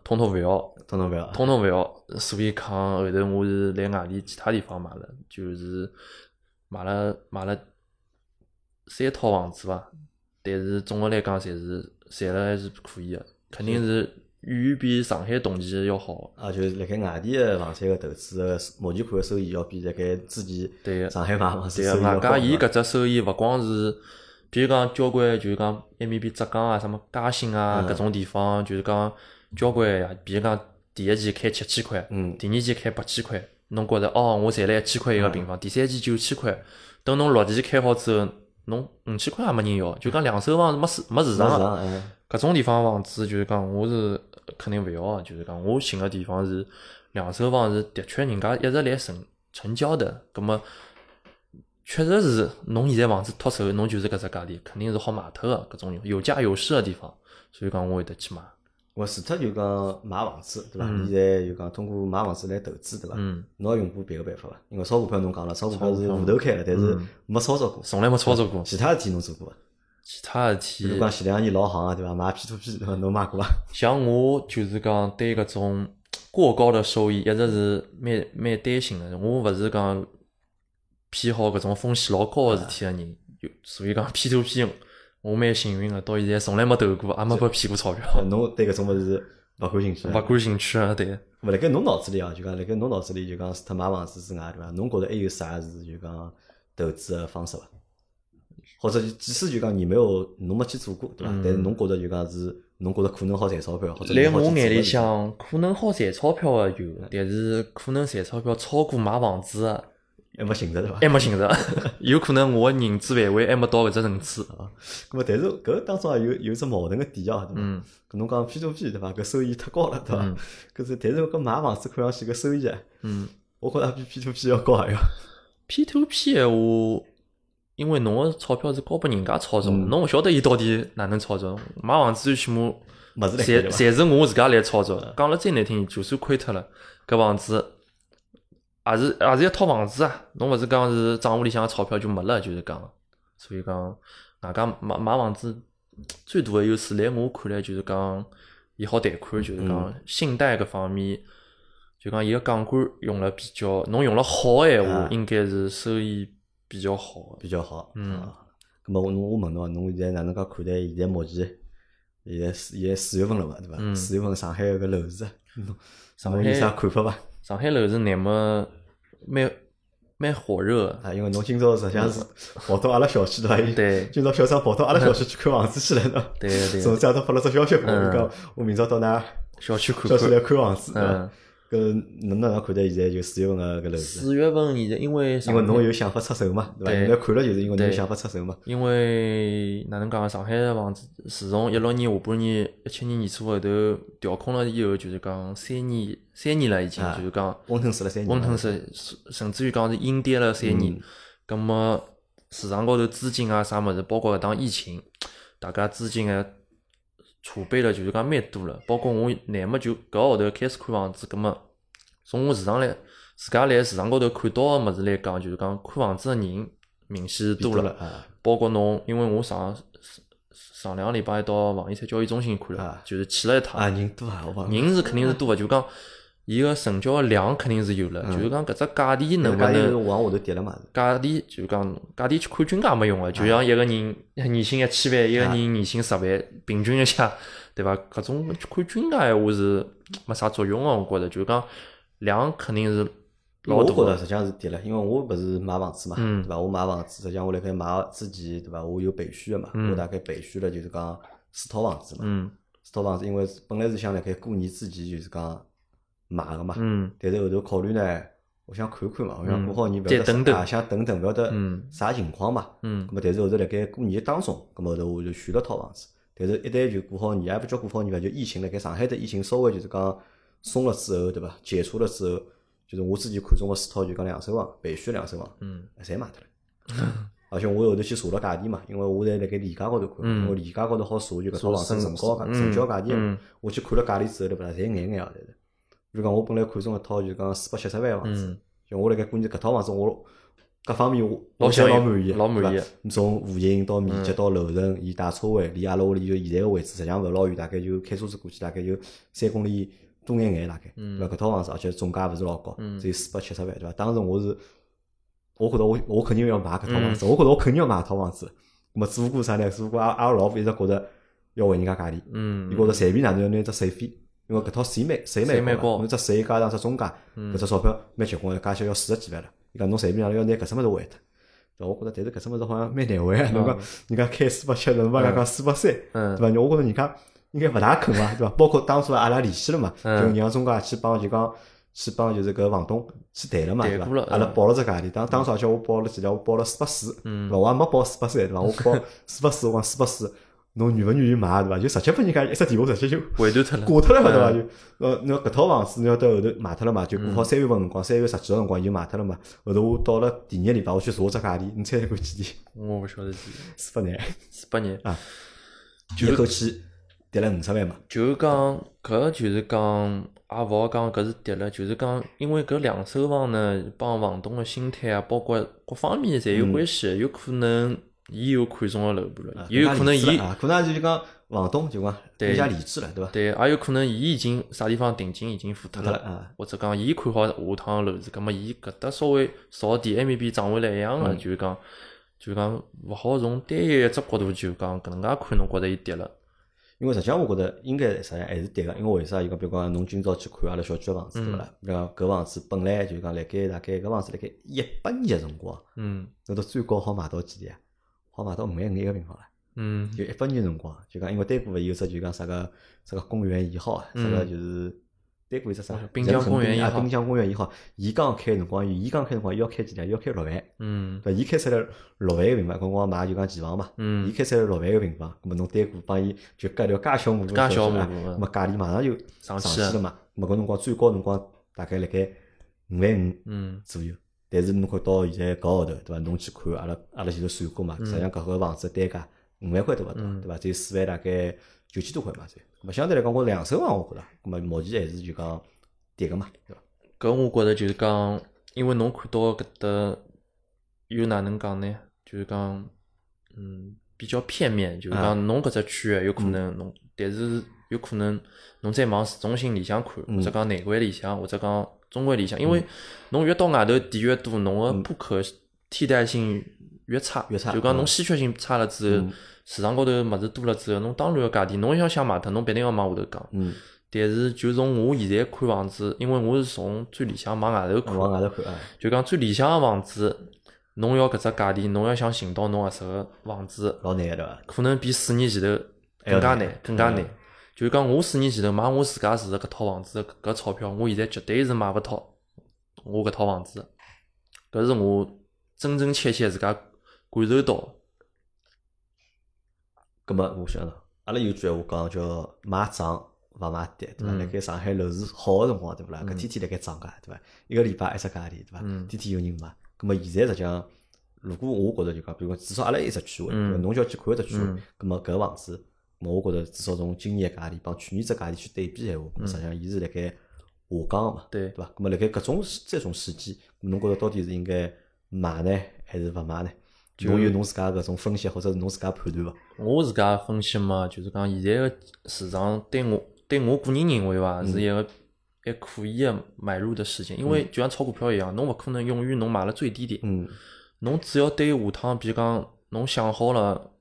统统勿要。通通勿要。统统勿要，所以讲后头我是来外地其他地方买了，就是买了买了三套房子伐，但是总的来讲，侪是赚了还是可以的，肯定是远远比上海同期要好。啊，就是辣盖外地个房产个投资个目前看个收益要比辣盖之前对上海买房子对个，外收益要高。加伊搿只收益勿光是，比如讲交关就是讲埃面边浙江啊、什么嘉兴啊嗯。搿种地方，就是讲交关呀，比如讲第一期开七千块，嗯。第二期开八千块，侬觉着哦，我赚了一千块一个平方，第三期九千块，等侬六期开好之后，侬五千块也没人要，就讲两手房是没市没市场个。搿种地方房子就是讲，我是肯定勿要个，就是讲我寻个地方是两手房是的确人家一直来成成交的，葛么确实是侬现在房子脱手，侬就是搿只价钿，肯定是好卖脱个搿种有价有市个地方，所以讲我会得去买。我除脱就讲买房子，对伐？嗯现在就讲通过买房子来投资，对伐？嗯，侬也用过别个办法伐？因为炒股票侬讲了，炒股票是户头开了，但是嗯没操作过。从来没操作过，其他事体侬做过伐？其他事体比如讲前两年老行个，对伐？买 P to P，对伐？侬买过伐？像我就是讲对搿种过高的收益一直是蛮蛮担心的。我勿是讲偏好搿种风险老高个事体个人，就所以讲 P to P 我蛮幸运个，到现在从来没投过，也没被骗过钞票，侬对搿种物事勿感兴趣？勿感兴趣啊。对，勿辣盖侬脑子里啊，就讲辣盖侬脑子里就讲除脱买房子之外，对伐？侬觉着还有啥是就讲投资个方式伐？或者即使就讲你没有侬没去做过，对伐？嗯但是侬觉着就讲是侬觉着可能好赚钞票，或者辣我眼里向可能好赚钞票个有，但是可能赚钞票超过买房子个还没寻着对伐？还没寻着，有可能我认知范围还没到搿只层次。啊，咁么但是搿当中也有有只矛盾个点啊，对伐？嗯搿侬讲 P to P 对伐？搿收益太高了，对伐嗯？搿是但是搿买房子看上去搿收益啊，嗯我觉着比 P to P 要高还要。，P to P 闲话，因为侬个钞票是交拨人家操作，嗯侬勿晓得伊到底哪能操作。买房子最起码侪？侪是我自家来操作。讲了再难听，就算亏脱了，搿房子也是也是一套房子啊。侬勿是讲是账户里向个钞票就没了，就是讲。所以讲，外加买买房子最大个优势，来我看来就是讲，伊好贷款，就是讲嗯信贷搿方面，就讲伊个杠杆用了比较，侬用了好个闲话啊，应该是收益比较好。比较好。嗯啊，咁么我侬我问侬啊，侬现在哪能介看待现在目前现在四现在四月份了嘛，对伐？嗯四月份上海个楼市啊，侬上海侬有啥看法伐？上海楼市那么蛮蛮火热的，啊，因为侬今朝实际上是跑到阿拉小区对伐？嗯对今朝小张跑到阿拉小区去看房子去了，对伐？对对个，昨朝头发了只消息，我嗯讲我明朝到㑚小区看小区来看。房子，嗯？，搿侬哪能看待现在就四月份个搿楼市？四月份现在因为因为侬有想法出手嘛，对伐？对现在看了就是因为侬有想法出手嘛。因为哪能讲啊？上海个房子自从一六年下半年、一七年年初后头调控了以后，就是讲三年三年了已经，啊就是讲温吞死了三年，温吞是甚至于讲是阴跌了三年嗯。葛么市场高头资金啊啥物事，包括搿趟疫情，大家资金个储备了就是讲蛮多了。包括我乃末就搿个号头开始看房子，葛么从我市场来自家来市场高头看到个物事来讲，就是讲看房子个人明显是多了。包括侬，因为我上上两个礼拜到房地产交易中心看了啊，就是去了一趟，啊，人多啊，人是肯定是多个，就讲伊个成交个量肯定是有了，就是讲搿只价钿能勿价钿是能往下头跌了嘛？价钿，就讲价钿去看均价没用个，就像一个人年薪一千万，一个人年薪十万，平均一下，对伐？搿种去看均价闲话是没啥作用个，我觉着，就是讲量肯定是老大个我觉着实，际上是跌了，因为我勿是买房子嘛，嗯对伐？我买房子，实际上我辣盖买之前，对伐？我有备选个嘛，嗯我大概备选了就是讲四套房子嘛，嗯四套房子，因为本来是想辣盖过年之前就是讲买个嘛，嗯但是后头考虑呢，我想看看嘛，我想嗯过好年勿晓得啊想等等勿晓得嗯啥情况嘛。嗯咁么，但是后头辣盖过年当中，咁么后头我就选了套房子。但是，一旦就过好年，也不叫过好年吧，就疫情辣盖上海的疫情稍微就是讲松了之后，对伐？解除了之后，就是我之前看中个四套就讲两手房，备选两手房，嗯侪卖脱了。而且我后头去查了价钿嘛，因为我在辣盖链家高头看，嗯因为链家高头好查就搿套房子成成交价、嗯成交价钿嗯。我去看了价钿之后，对勿啦？侪眼眼啊，侪是。比如讲，我本来看中一套就讲四百七十万个房子嗯，就我辣盖过年搿套房子，我各方面我老我侪老满意，老满意对伐从户型到面积嗯到楼层，伊带车位，离阿拉屋里就现在个位置，实际上勿老远，大概就开车子过去，大概就三公里多眼眼大概，嗯对伐？搿套房子而且总价勿是老高，嗯只有四百七十万，对伐？当时我是，我觉着我我肯定要买搿套房嗯子，我觉着我肯定要买搿套房子。咁么只不过啥呢？只不过阿阿拉老婆一直觉着要还人家价钿，嗯，伊觉着随便哪能要拿只税费，因为搿套税蛮税税蛮高侬只税加上只中介，嗯搿只钞票蛮结棍个，加起来要四十几万了。伊讲侬随便哪能要拿搿只物事还脱，对伐？我觉着但是搿只物事好像蛮难还啊。侬讲人家开四百七，侬帮人家讲四百三，嗯对伐？我觉着人家应该勿大肯伐，对伐？包括当初阿拉联系了嘛，就嗯让中介去帮就讲去帮就是搿房东去谈了嘛，对伐阿拉报了只价钿，当当初而且我报了几条，我报了四百四，嗯对伐？我还没报四百三，对伐？我报 四百四，我讲四百四，侬愿勿愿意买，对伐？就直接拨人家一只电话，直接就回头脱了，挂脱了嘛，对伐？嗯就呃，侬搿套房子侬要到后头卖脱了嘛，就过好三月份辰光，三月十几号辰光伊就卖脱了嘛。后头我到了第二个礼拜，我去查只价钿，你猜看几钿？我勿晓得是四百廿，四百年。一口气跌了五十万嘛。就是讲，搿就是讲，也勿好讲搿是跌了，就是讲，因为搿两手房呢，帮房东个心态啊，包括各方面侪有关系。有可能伊有看中个楼盘了，也有可能伊啊，可能就是讲房东就讲对更加理智了，对伐？对，也有可能伊已经啥地方定金已经付脱了，或者讲伊看好下趟个楼市，葛末伊搿搭稍微少点，埃面边涨回来一样个，嗯就是讲，就是讲勿好从单一一只角度就讲搿能介看，侬觉着伊跌了。因为实际上我觉着应该实际上还是对个，因为为啥？伊讲比如讲侬今朝去看阿拉小区个房子，对伐啦？比如讲搿房子本来就讲辣盖大概搿房子辣盖一八年个辰光，嗯侬到最高好卖到几钿啊？好卖到五万五一个平方了。嗯就一八年辰光，就讲因为单部勿有只就讲啥个啥个公园一号啊，啥个嗯就是单过一只啥？滨江公园一啊，号滨江公园一号，伊刚开辰光，伊刚开辰光要开几钿？要开六万。嗯对？伊开出来六万个平方，搿辰光买就讲期房嘛。嗯伊开出来六万个平方，咁么侬单股帮伊就隔条介小马路介小啊，马路咁么价钿马上就上去了嘛。咁么搿辰光最高辰光大概辣盖五万五嗯左右。但是侬看到现在搿号头对伐？侬去看阿拉阿拉前头算过嘛，实际上搿个房子单价五万块都勿到，嗯对伐？只有四万大概九千多块嘛，才。咁么相对来讲，我两手房我觉着，咁么目前还是就讲跌个嘛，对伐？搿我觉着就是讲，因为侬看到搿搭又哪能讲呢？就是讲，嗯，比较片面，就是啊讲侬搿只区域有可能侬，但是有可能侬再往市中心里向看，嗯或者讲内环里向，或者讲中环里向，因为侬越到外头地越多，侬个不可替代性越差，越差就讲侬嗯稀缺性差了之后嗯，市场高头物事多了之后，侬当然要价钿，侬要想卖脱，侬必定要往下头降。嗯，但是就从我现在看房子，因为我是从最理想往外头看，往外头看啊，就讲最理想个房子，侬要搿只价钿，侬要想寻到侬合适个房子，老难个对伐？可能比四年前头更加难，更加难嗯。就是讲我四年前头买我自家住的搿套房子，搿钞票我现在绝对是买勿到我搿套房子的。搿是我真真切切自家感受到的。咁么我想到，阿拉有句闲话讲叫买涨勿买跌，对伐？嗯辣盖上海楼市好个辰光，对勿啦？搿嗯天天辣盖涨价，对伐？一个礼拜一只价钿，对伐？嗯天天有人买。咁么现在实际上，如果我觉着就讲，比如讲至少阿拉一只区位，嗯侬就要去看一只区位嗯，咁么搿房子，我觉着至少从今年个价钿帮去年只价钿去对比闲话，实际上伊是辣盖下降个嘛，嗯对对伐？咁么辣盖搿种这种时机，侬觉着到底是应该买呢，还是勿买呢？就侬有侬自家搿种分析，或者是侬自家判断伐？我自家分析嘛，就是讲现在个市场对我对我个人认为伐，嗯是一个还可以个买入的时间，因为就像炒股票一样，侬勿可能永远侬买了最低点，嗯。侬只要对下趟，比如讲侬想好了，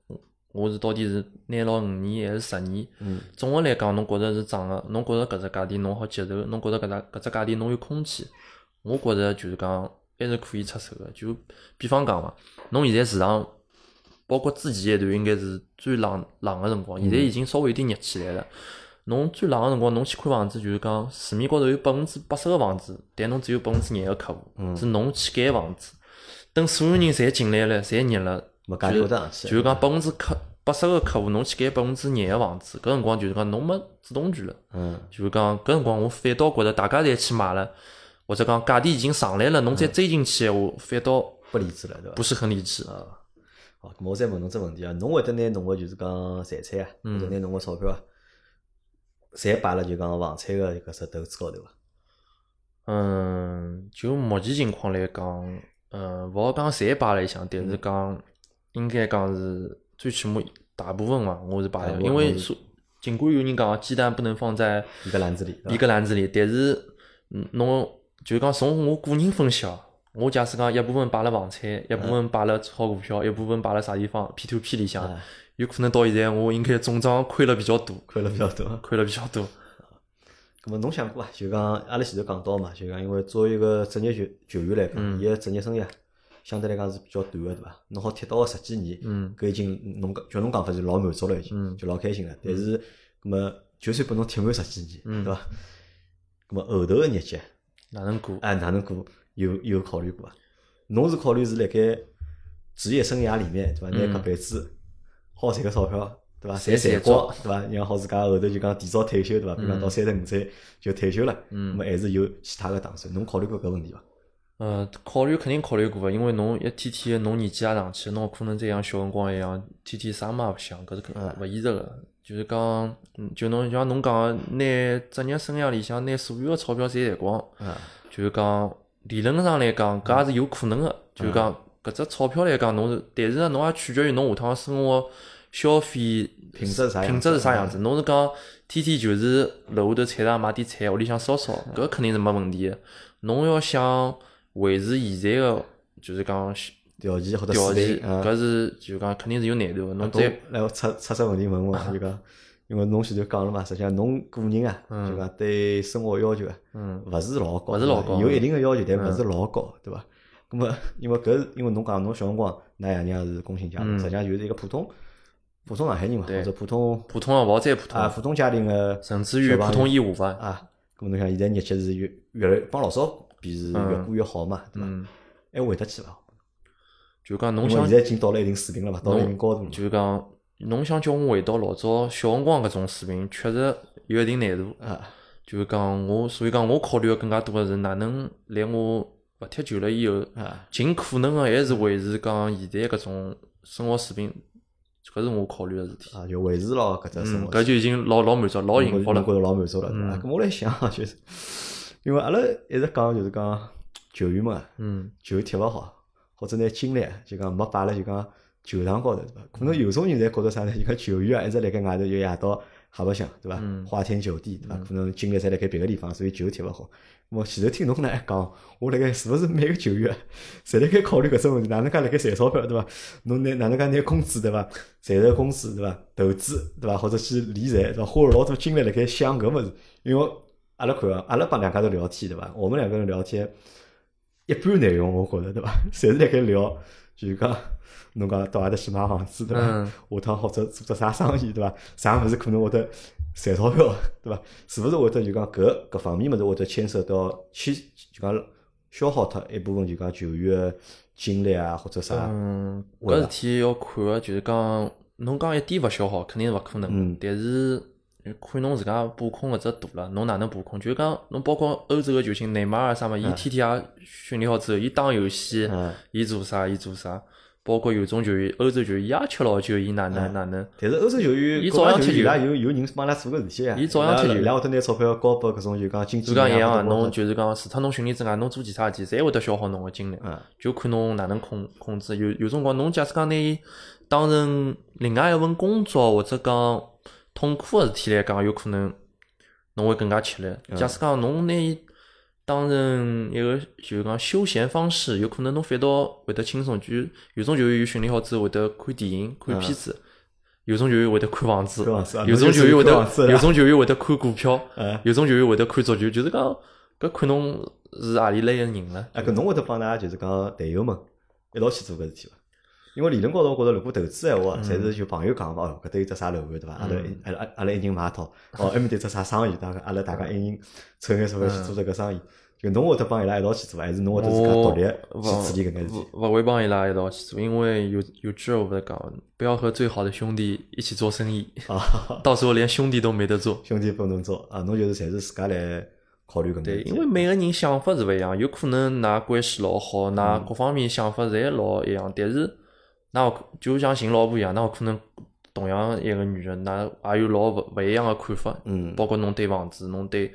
我是到底是拿牢五年还是十年，嗯。总个来讲，侬觉着是涨个，侬觉着搿只价钿侬好接受，侬觉着搿只搿只价钿侬有空间，我觉着就是讲还是可以出手个。就比方讲嘛，侬现在市场包括之前一段应该是最冷冷个辰光，现在已经稍微有点热起来了。侬最冷个辰光，侬去看房子，就是讲市面高头有百分之八十个房子，但侬只有百分之廿个客户，嗯是侬去盖房子。等所有人侪进来了，侪热了，么价钿会得上去，就是讲百分之客八十个客户，侬去盖百分之廿个房子，搿辰光就是讲侬没主动权了。嗯就是讲搿辰光我反倒觉着大家侪去买了，或者讲价钿已经上来了，侬再追进去闲话，反倒不理智了，对伐？不是很理智。啊。好，咁我再问侬只问题啊，侬会得拿侬个就是讲财产啊，或者拿侬个钞票啊，侪摆辣就讲房产个搿只投资高头伐？嗯，就目前情况来讲，嗯，勿好讲侪摆里向，但是讲应该讲是最起码大部分嘛，我是摆的，大部分侬是因为说尽管有人讲鸡蛋不能放在一个篮子里，对一个篮子里，但是嗯侬就讲从我个人分析哦，我假使讲一部分摆了房产，一部分摆了炒股票，一部分摆了啥地方 P to P 里向啊，有可能到现在我应该总账亏了比较多，亏了比较多。亏了比较多。咁么侬想过伐？就讲阿拉前头讲到嘛，就讲因为作为一个职业球球员来讲，嗯伊个职业生涯相对来讲是比较短个，对伐？侬好踢到个十几年，嗯搿已经侬讲叫侬讲法就老满足了，已经嗯就老开心了。但是，咁么就算拨侬踢满十几年，嗯对伐？咁么后头个日脚，哪能过？哎，哪能过？有有考虑过伐？侬是考虑是辣盖职业生涯里面，对伐？拿嗯搿辈子好赚个钞票，对伐？赚赚光，对伐？让好自家后头就讲提早退休，对伐？比如讲到三十五岁就退休了，嗯还是有其他个打算？侬考虑过搿问题伐？嗯，考虑肯定考虑过个，因为侬一天天侬年纪也上去，侬可能再像小辰光一样，天天啥么也勿想，搿是肯嗯勿现实个。就是讲，嗯就侬像侬讲个，拿职业生涯里向拿所有个钞票侪赚光，啊，就是讲理论上来讲，搿也是有可能个。就是讲搿只钞票来讲，侬是，但是呢，侬也取决于侬下趟生活消费品质啥品质是啥样子。侬是讲天天就是楼下头菜场买点菜，屋里向烧烧，搿肯定是没问题个。侬要想维持现在个，就是讲条件或者条水件。搿是就讲肯定是有难度个。侬侬再来我出出只问题问问啊，就讲，因为侬前头讲了嘛，实际上侬个人啊，嗯就讲对生活要求啊，嗯勿是老高，勿是老高有一定个要求，但嗯勿是老高，对伐？咁么，因为搿是因为侬讲侬小辰光，㑚爷娘是工薪家庭，嗯实际上就是一个普通普通上海人嘛，或者普通普通也勿好再普通啊，普通家庭个甚至于普通以下伐？啊，咁侬想现在日脚是越越来帮老早比是越过越好嘛，对伐？嗯，还回得去伐？就讲侬想现，在已经到了一定水平了嘛，到了一定高度了。就是讲侬想叫我回到老早小辰光搿种水平，确实有一定难度。啊，就是讲我，所以讲我考虑个更加多的是哪能来我勿踢球了以后，啊，尽可能个还是维持讲现在搿种生活水平，搿是我考虑个事体。啊，就维持牢搿只生嗯，活。搿就已经老老满足、老幸福了侬。觉得老满足了？嗯咁我来想就是，因为阿拉一直讲就是讲球员们啊嗯球踢勿好，或者拿精力就讲没摆辣就讲球场高头，对伐？可能有种人侪觉得啥呢？就讲球员啊一直辣盖外头就夜到瞎白相，对伐？嗯花天酒地，对伐？可能精力侪辣盖别个地方，所以球踢勿好。我前头听侬呢讲，我辣盖是勿是每个球员侪辣盖考虑搿种问题？哪能介辣盖赚钞票，对伐？侬拿哪能介拿工资，对伐？赚着工资，对伐？投资，对伐？或者去理财，对伐？花了老多精力辣盖想搿物事，因为阿拉看啊，阿拉帮两家头聊天，对伐？我们两个人聊天，一半内容我觉着，对伐？侪是辣盖聊，就是讲侬讲到外头去买房子，对伐？嗯 下趟或者做只啥生意，对伐？啥物事可能会得赚钞票，对伐？是勿是会得就讲搿搿方面物事会得牵涉到去就讲消耗脱一部分就讲球员个精力啊，或者啥？嗯，搿事体要看个，就是讲侬讲一点勿消耗，肯定是勿可能嗯。但是看侬自家把控搿只度了，侬哪能把控？就是讲侬包括欧洲个球星内马尔啥么，伊天天也训练好之后，伊打游戏嗯，伊做啥，伊做啥。包括有种球员，欧洲球员伊也吃老酒，伊哪能哪能？但是欧洲球员，伊照样踢球拉有有人帮伊拉做搿事体呀，伊照样踢球伊拉会得拿钞票交拨搿种就讲经纪就讲一样啊，侬就是讲，除脱侬训练之外，侬做其他事体，侪会得消耗侬个精力。嗯就看侬哪能控控制。有有辰光，侬假使讲拿伊当成另外一份工作，或者讲痛苦个事体来讲，有可能侬会更加吃力。假使讲侬拿伊当成一个就是讲休闲方式，有可能侬反倒会得轻松。就有种球员训练好之后会得看电影、看片子。有种球员会得看房子有种球员会得有种球员会得看股票，嗯有种球员会得看足球，就是讲搿看侬是何里类个人了。啊，搿侬会得帮㑚就是讲队友们一道去做搿事体伐？因为理论高头，我觉着如果投资闲话，侪是就朋友讲嘛，哦，搿搭有只啥楼盘对伐？阿拉嗯阿拉阿拉一人买一套，哦，埃面搭有只啥生意，大家阿拉大家一人凑眼钞票去做这个生意。就侬会得帮伊拉一道去做，还是侬会得自家独立我去处理搿眼事体？勿勿会帮伊拉一道去做，因为有有句话勿是讲，不要和最好的兄弟一起做生意，啊，到时候连兄弟都没得做。兄弟不能做啊，侬就是侪是自家来考虑对，因为每个人想法是勿一样，有可能㑚关系老好，嗯㑚各方面想法侪老一样，但是㑚有就像寻老婆一样，那我可能同样一个女人，那也有老勿勿一样个看法，嗯，包括侬对房子，侬对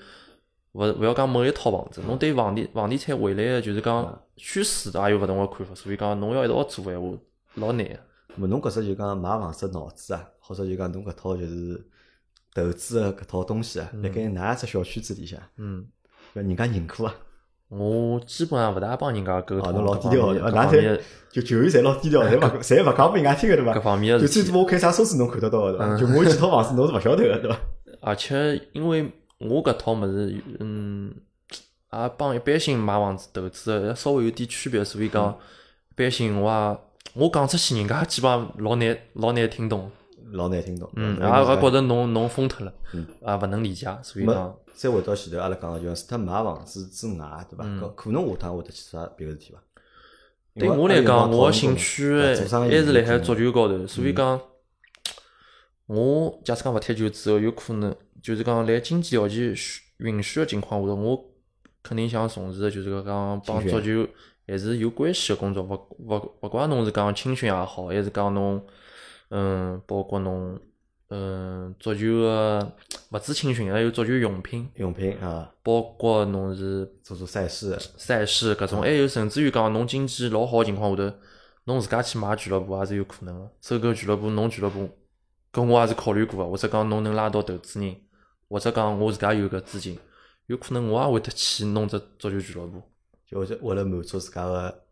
勿勿要讲某一套房子，侬对房地房地产未来个就是嗯。讲趋势也有勿同个看法，所以讲侬要一道做闲话老难。个。侬搿只就讲买房子脑子啊，或者就讲侬搿套就是投资个搿套东西啊，辣盖㑚只小区子里向，嗯，搿人家认可啊。我基本上勿大帮人家沟哦，通，侬老低调的，啊，㑚面各方面侪就球员侪老低调的，侪勿侪勿讲拨人家听个对伐？各方面就个事体。最多我开啥车子侬看得到个对伐？就我有几套房子侬是勿晓得个对伐？而且因为我搿套物事，嗯，也帮一般性买房子投资个稍微有点区别，所以讲一般性我也我讲出去，人家基本上老难老难听懂，老难听懂。嗯，对也也觉着侬侬疯脱了嗯，也勿能理解，所以讲，再回到前头阿拉讲个，就除脱买房子之外，对伐？嗯搿可能下趟会得去做啥别个事体伐？对我来讲，我个兴兴趣还是辣海嗯足球高头，所以讲，我假使讲勿踢球之后，有可能就是讲辣经济条件许允许个情况下头，我肯定想从事个就是讲帮足球还是有关系个工作，勿勿勿怪侬是讲青训也好，还是讲侬嗯，包括侬嗯足球个勿止青训，还有足球用品，用品啊，包括侬是做做赛事，赛事搿种，还有甚至于讲侬经济老好个情况下头，侬自家去买俱乐部也是有可能个。收购俱乐部，侬俱乐部，搿我也是考虑过个，或者讲侬能拉到投资人，或者讲我自家有搿资金，有可能我也会得去弄只足球俱乐部。就为为了满足自家个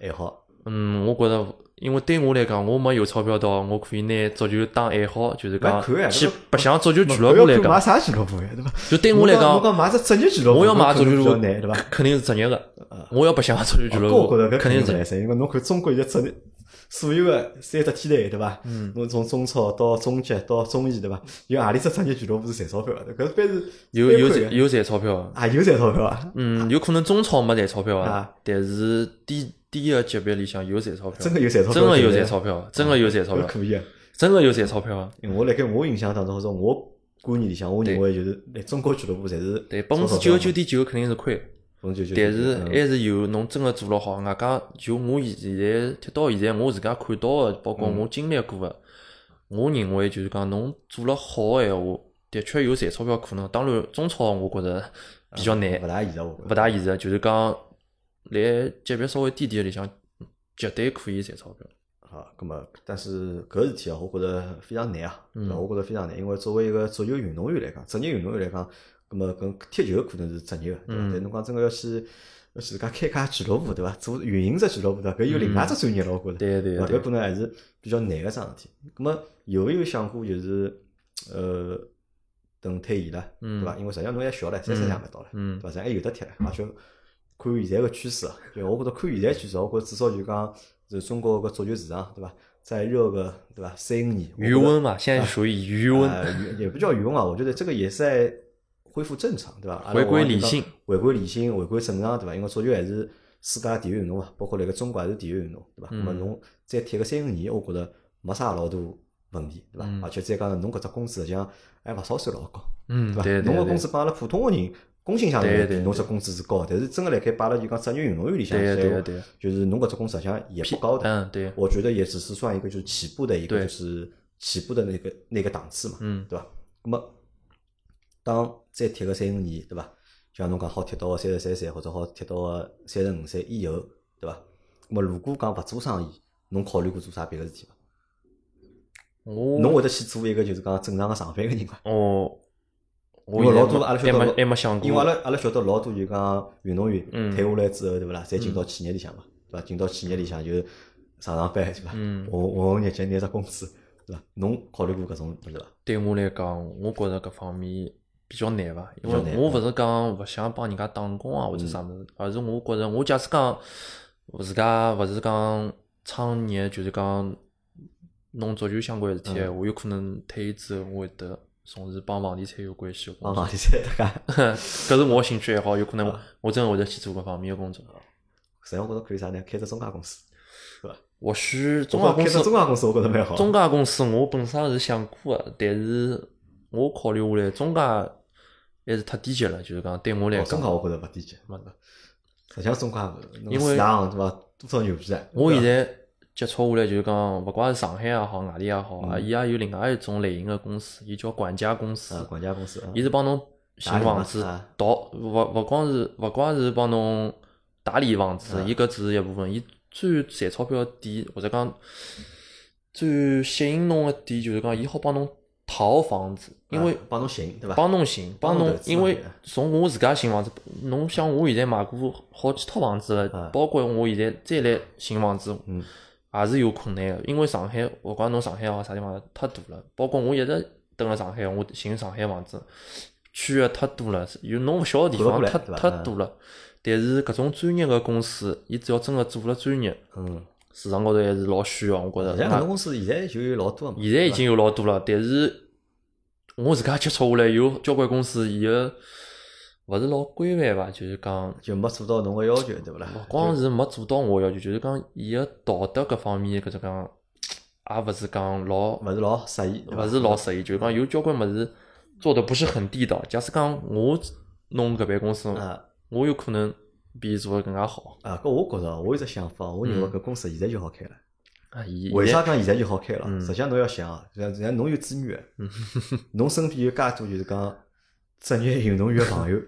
爱好。嗯，我觉着，因为对我来讲，我没有钞票到，我可以拿足球当爱好，就是讲去白相足球俱乐部来讲，买啥俱乐部呀，对伐？就对我来讲，讲我，讲买只职业俱乐部，我要买足球俱乐部对伐？肯定是职业个，我要白相足球俱乐部我觉肯定是是来噻，因为侬看中国现在职业所有个三只梯队，对伐？嗯，侬从中超到中甲到中乙，对伐？有何里只职业俱乐部是赚钞票的？搿是反是有有赚有赚钞票啊，啊，有赚钞票啊！嗯，有可能中超没赚钞票啊，但是低低个级别里向有赚钞票，真个有赚钞票，真个有赚钞票，真个有赚钞票，可以啊，真个有赚钞票啊！我辣盖我印象当中，或者我观念里向，我认为就是来中国俱乐部侪是对百分之九十九点九肯定是亏。但是还是有侬真个做了好，外加就我现在踢到现在，我自家看到个，包括我经历过个，我认为就是讲侬做了好个闲话，的确有赚钞票可能。当然，中超我觉着比较难，勿大现实，勿大现实。就是讲，来级别稍微低点个里向，绝对可以赚钞票。好，咁么，但是搿事体啊，我觉着非常难啊，我觉着非常难，因为作为一个足球运动员来讲，职业运动员来讲。咁么，跟踢球可能是职业个，对伐？但侬讲真个要去要去自家开家俱乐部，对伐？做运营只俱乐部，对伐？搿有另外只专业了，我觉着。对对对。搿可能还是比较难个桩事体。咁么有没有想过就是，呃，等退役了，对伐？因为实际上侬还小唻，三十岁还没到唻，对伐？实际上还有得踢唻，而且看现在个趋势啊，就我觉着看现在趋势，我觉着至少就讲，是中国个足球市场，对伐？再热个，对伐？三五年。余温嘛，现在属于余温。也不叫余温啊，我觉得这个也是在。恢复正常，对伐？回归理性，回归理性，回归正常，对伐？因为足球还是世界第一运动嘛，包括辣盖中国还是第一运动，对伐？那么侬再踢个三五年，我觉着没啥老大问题，对伐？而且再讲侬搿只工资实际上还勿少算老高，嗯，对伐？侬个工资帮阿拉普通个人工薪相对，侬只工资是高，但是真个辣盖摆辣就讲职业运动员里向，对对就是侬搿只工资实际上也不高的，嗯，对，我觉得也只是算一个就是起步的一个就是起步的那个那个档次嘛，嗯，对伐？那么当再踢个三五年，对伐？像侬讲好踢到个三十三岁，或者好踢到个三十五岁以后，对伐？那么如果讲勿做生意，侬考虑过做啥别个事体伐？我侬会得去做一个就是讲正常个上班个人伐？哦，因为老多阿拉晓得，还没想过。因为阿拉阿拉晓得老多就讲运动员退下来之后，对勿啦？再进到企业里向嘛，对伐？进到企业里向就上上班，对伐？混混日脚拿只工资，对伐？侬考虑过搿种物事伐？对我来讲，我觉着搿方面。比较难伐？因为我勿是讲勿想帮人家打工啊，或者啥物事，而是我觉着，我假使讲自家勿是讲创业，就是讲弄足球相关事体，我有可能退役之后，我会得从事帮房地产有关系的工作。房地产搿是我兴趣爱好，有可能我真会得去做搿方面的工作。实际上，我觉着可以啥呢？开只中介公司，是伐？或许中介公司，中介公司我觉着蛮好。中介公司我本身是想过的，但是我考虑下来，中介。还是太低级了，就是讲对我来讲，中介我觉着勿低级。实际上中介，因为市场对伐？多少牛逼啊！我现在接触下来，就是讲，勿管是上海也好，外地也好啊，伊也有另外一种类型个公司，伊叫管家公司。管家公司。伊是帮侬寻房子，倒勿勿光是勿光是帮侬打理房子，伊搿只是一部分。伊最赚钞票个点，或者讲最吸引侬个点，就是讲伊好帮侬。套房子，因为帮侬寻对伐？帮侬寻，帮侬，因为从我自家寻房子，侬想我现在买过好几套房子了，包括我现在再来寻房子，也是有困难个。因为上海，勿管侬上海好啥地方，太大了。包括我一直蹲辣上海，我寻上海房子，区域太多了，有侬勿晓得地方太太多了。但是搿种专业个公司，伊只要真个做了专业，嗯。市场高头还是老需要，我觉着。像搿种公司现在就有老多现在已经有老多了，但是我自家接触下来，有交关公司伊个勿是老规范伐？就是讲就没做到侬个要求，对勿啦？勿光是没做到我要求，就是讲伊个道德搿方面，搿只讲也勿是讲老勿是老适宜，勿是老适宜，就是讲有交关物事做的不是很地道。假使讲我弄搿办公司，我有可能。比做的更加好啊！搿我觉着，我有只想法，我认为搿公司现在就好开了。啊，为啥讲现在就好开了？实际上侬要想，像像侬有资源，侬身边有介多就是讲职业运动员朋友，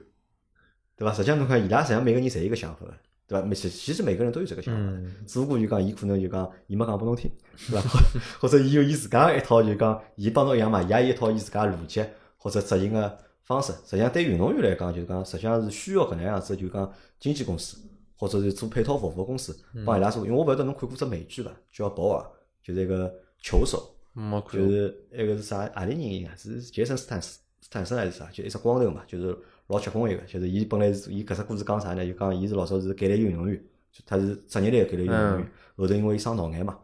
对伐？实际上侬看伊拉实际上每个人侪有个想法个，对伐？其其实每个人都有这个想法，只不过就讲伊可能就讲伊没讲拨侬听，对伐？或者伊有伊自家一套就讲，伊帮侬一样嘛，伊也有一套伊自家逻辑或者执行个方式。实际上对运动员来讲，就是讲实际上是需要搿能样子，就讲。经纪公司，或者是做配套服务公司，帮伊拉做。因为我勿晓得侬看过只美剧伐？叫《保尔》，就是一个球手，就是那个是啥？阿里人应该是杰森斯坦斯斯坦森还是啥？就一只光头嘛，就是老结棍一个。就是伊本来是伊搿只故事讲啥呢？就讲伊是老早是橄榄球运动员，他是职业类橄榄球运动员。后头因为伊伤脑癌嘛，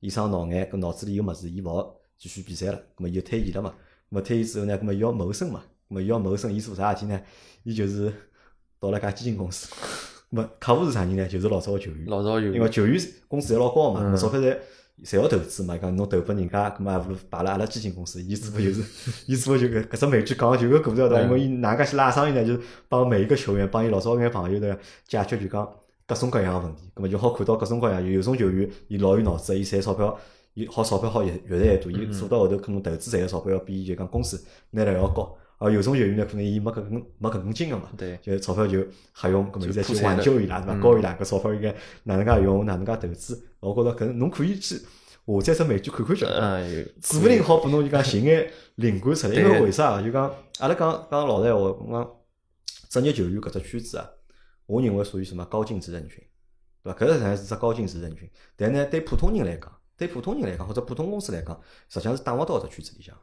伊伤脑癌，搿脑子里有物事，伊勿好继续比赛了，葛末伊就退役了嘛。葛末退役之后呢，葛末伊要谋生嘛，葛末伊要谋生，伊做啥事体呢？伊就是到了家基金公司。葛末客户是啥人呢？就是老早个球员，老早球员因为球员工资侪老高嘛，葛末钞票侪侪要投资嘛，讲侬投拨人家，搿么还勿如摆辣阿拉基金公司。伊只不过就是，伊只不过就搿搿只美剧讲个就搿故事对伐？因为伊哪能介去拉生意呢？就是帮每一个球员，帮伊老早眼朋友呢解决就讲各种各样个问题，搿么就好看到各种各样有有种球员，伊老有脑子，伊赚钞票，伊好钞票好越越赚越多，伊做到后头可能投资赚个钞票要比伊就讲公司拿了要高。而有种球员呢，可能伊没搿根没搿根筋个嘛，对，就钞票就瞎用，葛末现在去挽救伊拉，对伐？嗯教伊拉搿钞票应该哪能介用，哪能介投资。我觉着搿侬可以去下载只美剧看看晓得伐。嗯，有指不定好拨侬就讲寻眼灵感出来，因为为啥啊？就讲阿拉讲讲老实闲话，我讲职业球员搿只圈子啊，我认为属于什么高净值人群，对伐？搿实际上是只高净值人群，但呢，对普通人来讲，对普通人来讲，或者普通公司来讲，实际上是打勿到搿只圈子里向，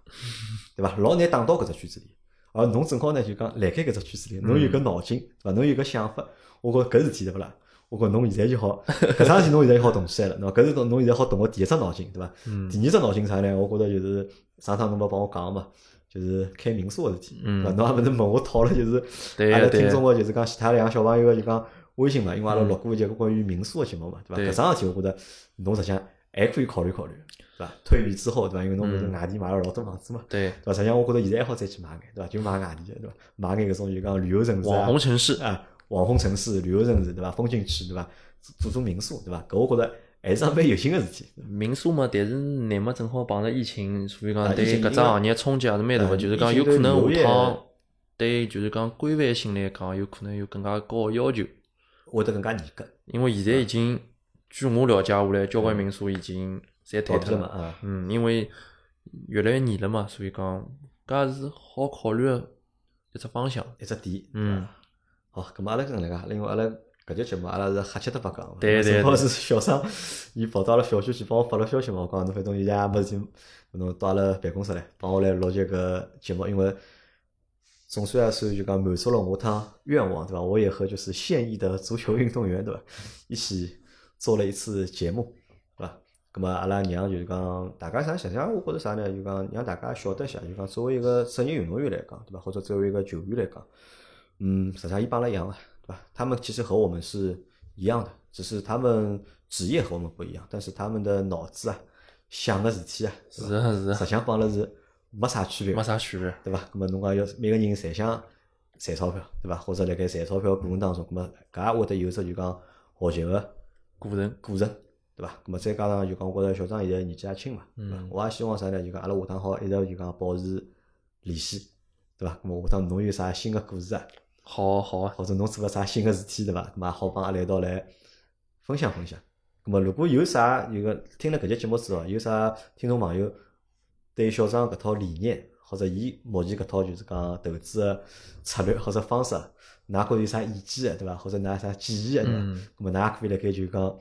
对伐？老难打到搿只圈子里。而侬正好呢，就讲辣盖搿只圈子里，侬有搿脑筋，对伐？侬有搿想法，我觉着搿事体对勿啦？我觉着侬现在就好，搿桩事体侬现在就好动起来了，对伐？搿是侬侬现在好动个第一只脑筋，对伐？嗯第二只脑筋啥呢？我觉着就是上趟侬勿帮我讲嘛，就是开民宿个事体，嗯对伐？侬也勿是问我讨了，就是 阿拉听众个就是讲其他两个小朋友个就讲微信嘛，因为阿拉嗯录过一节关于民宿个节目嘛，对伐？对搿桩事体我觉着侬实际上还可以考虑考虑，对伐？退役之后，对伐？因为侬勿是嗯外地买了老多房子嘛，对，对伐？实际上我觉着现在还好再去买眼，对伐？就买外地个，对伐？买眼搿种就讲旅游城市啊网红城市，啊，网红城市、旅游城市，对伐？风景区，对伐？做做做民宿，对伐？搿我觉着还是桩蛮有心个事体。民宿嘛，但是乃末正好碰着疫情，所以啊讲对搿只行业冲击也是蛮大啊个，就是讲有可能下趟对就是讲规范性来讲，有可能有更加高个要求，会得更加严格，因为现在已经据我了解下来，交关民宿已经侪倒闭了嘛退脱了，啊。嗯，因为越来越严了嘛，所以讲搿也是好考虑个一只方向。一只点。嗯啊，好，咁么阿拉搿能介，另外阿拉搿节节目阿拉是瞎七搭八讲。对对正好是小张，伊跑到了小区去帮我发了消息嘛，我讲侬反正现在也没事体，侬到阿拉办公室来帮我来录这个节目，因为总算也算就讲满足了我趟愿望，对伐？我也和就是现役的足球运动员，对伐？一起做了一次节目，对伐？咁么阿拉娘就是讲大家啥实际上我觉着啥呢？就讲让大家晓得一下，就讲作为一个职业运动员来讲，对伐？或者作为一个球员来讲，嗯，实际上伊帮阿拉一样的，对伐？他们其实和我们是一样的，只是他们职业和我们不一样，但是他们的脑子啊，想的事体啊，是啊是啊实际上帮阿拉是没啥区别没，啥区别。对伐？咁么侬讲要每个人侪想赚钞票，对伐？或者辣盖赚钞票过程当中，咁么搿也会得有只就讲学习个过程过程，对伐？咁么再加上就讲，我觉着小张现在年纪也轻嘛，嗯？我也希望啥呢？就讲阿拉下趟好一直就讲保持联系，对伐？咁么下趟侬有啥新个故事啊？好好啊，或者侬做了啥新个事体，对伐？咁么也好帮阿拉一道来分享分享。咁么如果有啥有个听了搿节节目之后，有啥听众朋友对小张搿套理念，或者伊目前搿套就是讲投资个策略或者方式，㑚觉着有啥意见个，对伐？或者㑚有啥建议个，对伐？嗯咁么㑚也可以辣盖就讲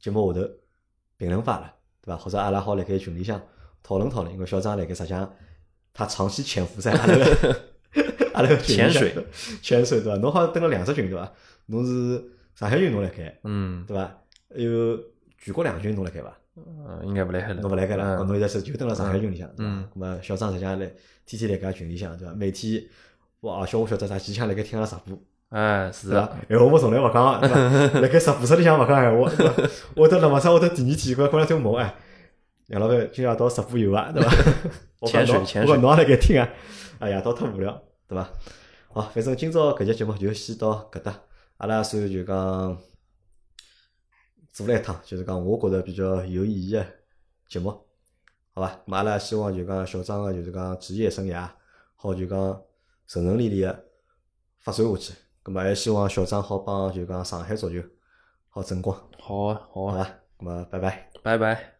节目下头评论发了，对伐？或者阿拉好辣盖群里向讨论讨论，因为小张辣盖实际上他长期潜伏在阿拉个 阿拉个潜水，潜水对伐？侬好像登了两只群对伐？侬是上海群侬辣盖嗯，对伐？还有全国两群侬辣盖伐？嗯应该勿辣海了，侬勿辣盖了，嗯侬现在是就登了上海群里向，嗯？咁么小张实际上来天天辣盖群里向对伐？每天我而且我晓得啥，几腔辣盖听阿拉直播。哎，是对伐的，？闲话我从来勿讲，对伐？辣盖直播室里向勿讲闲话？我得辣马上我得第二天，过过两天问哎，杨老板今夜到直播有伐？对伐？潜水潜水我也辣盖听啊，哎夜到忒无聊，对伐？好，反正今朝搿节节目就先到搿搭，阿拉算就讲做了一趟，就是讲我觉着比较有意义个节目，好伐？咁阿拉希望就讲小张个就是讲职业生涯好就讲顺顺利利个发展下去。咁么还希望小张好帮就讲上海足球好争光，好啊，好啊，好吧？咁么拜拜。拜拜。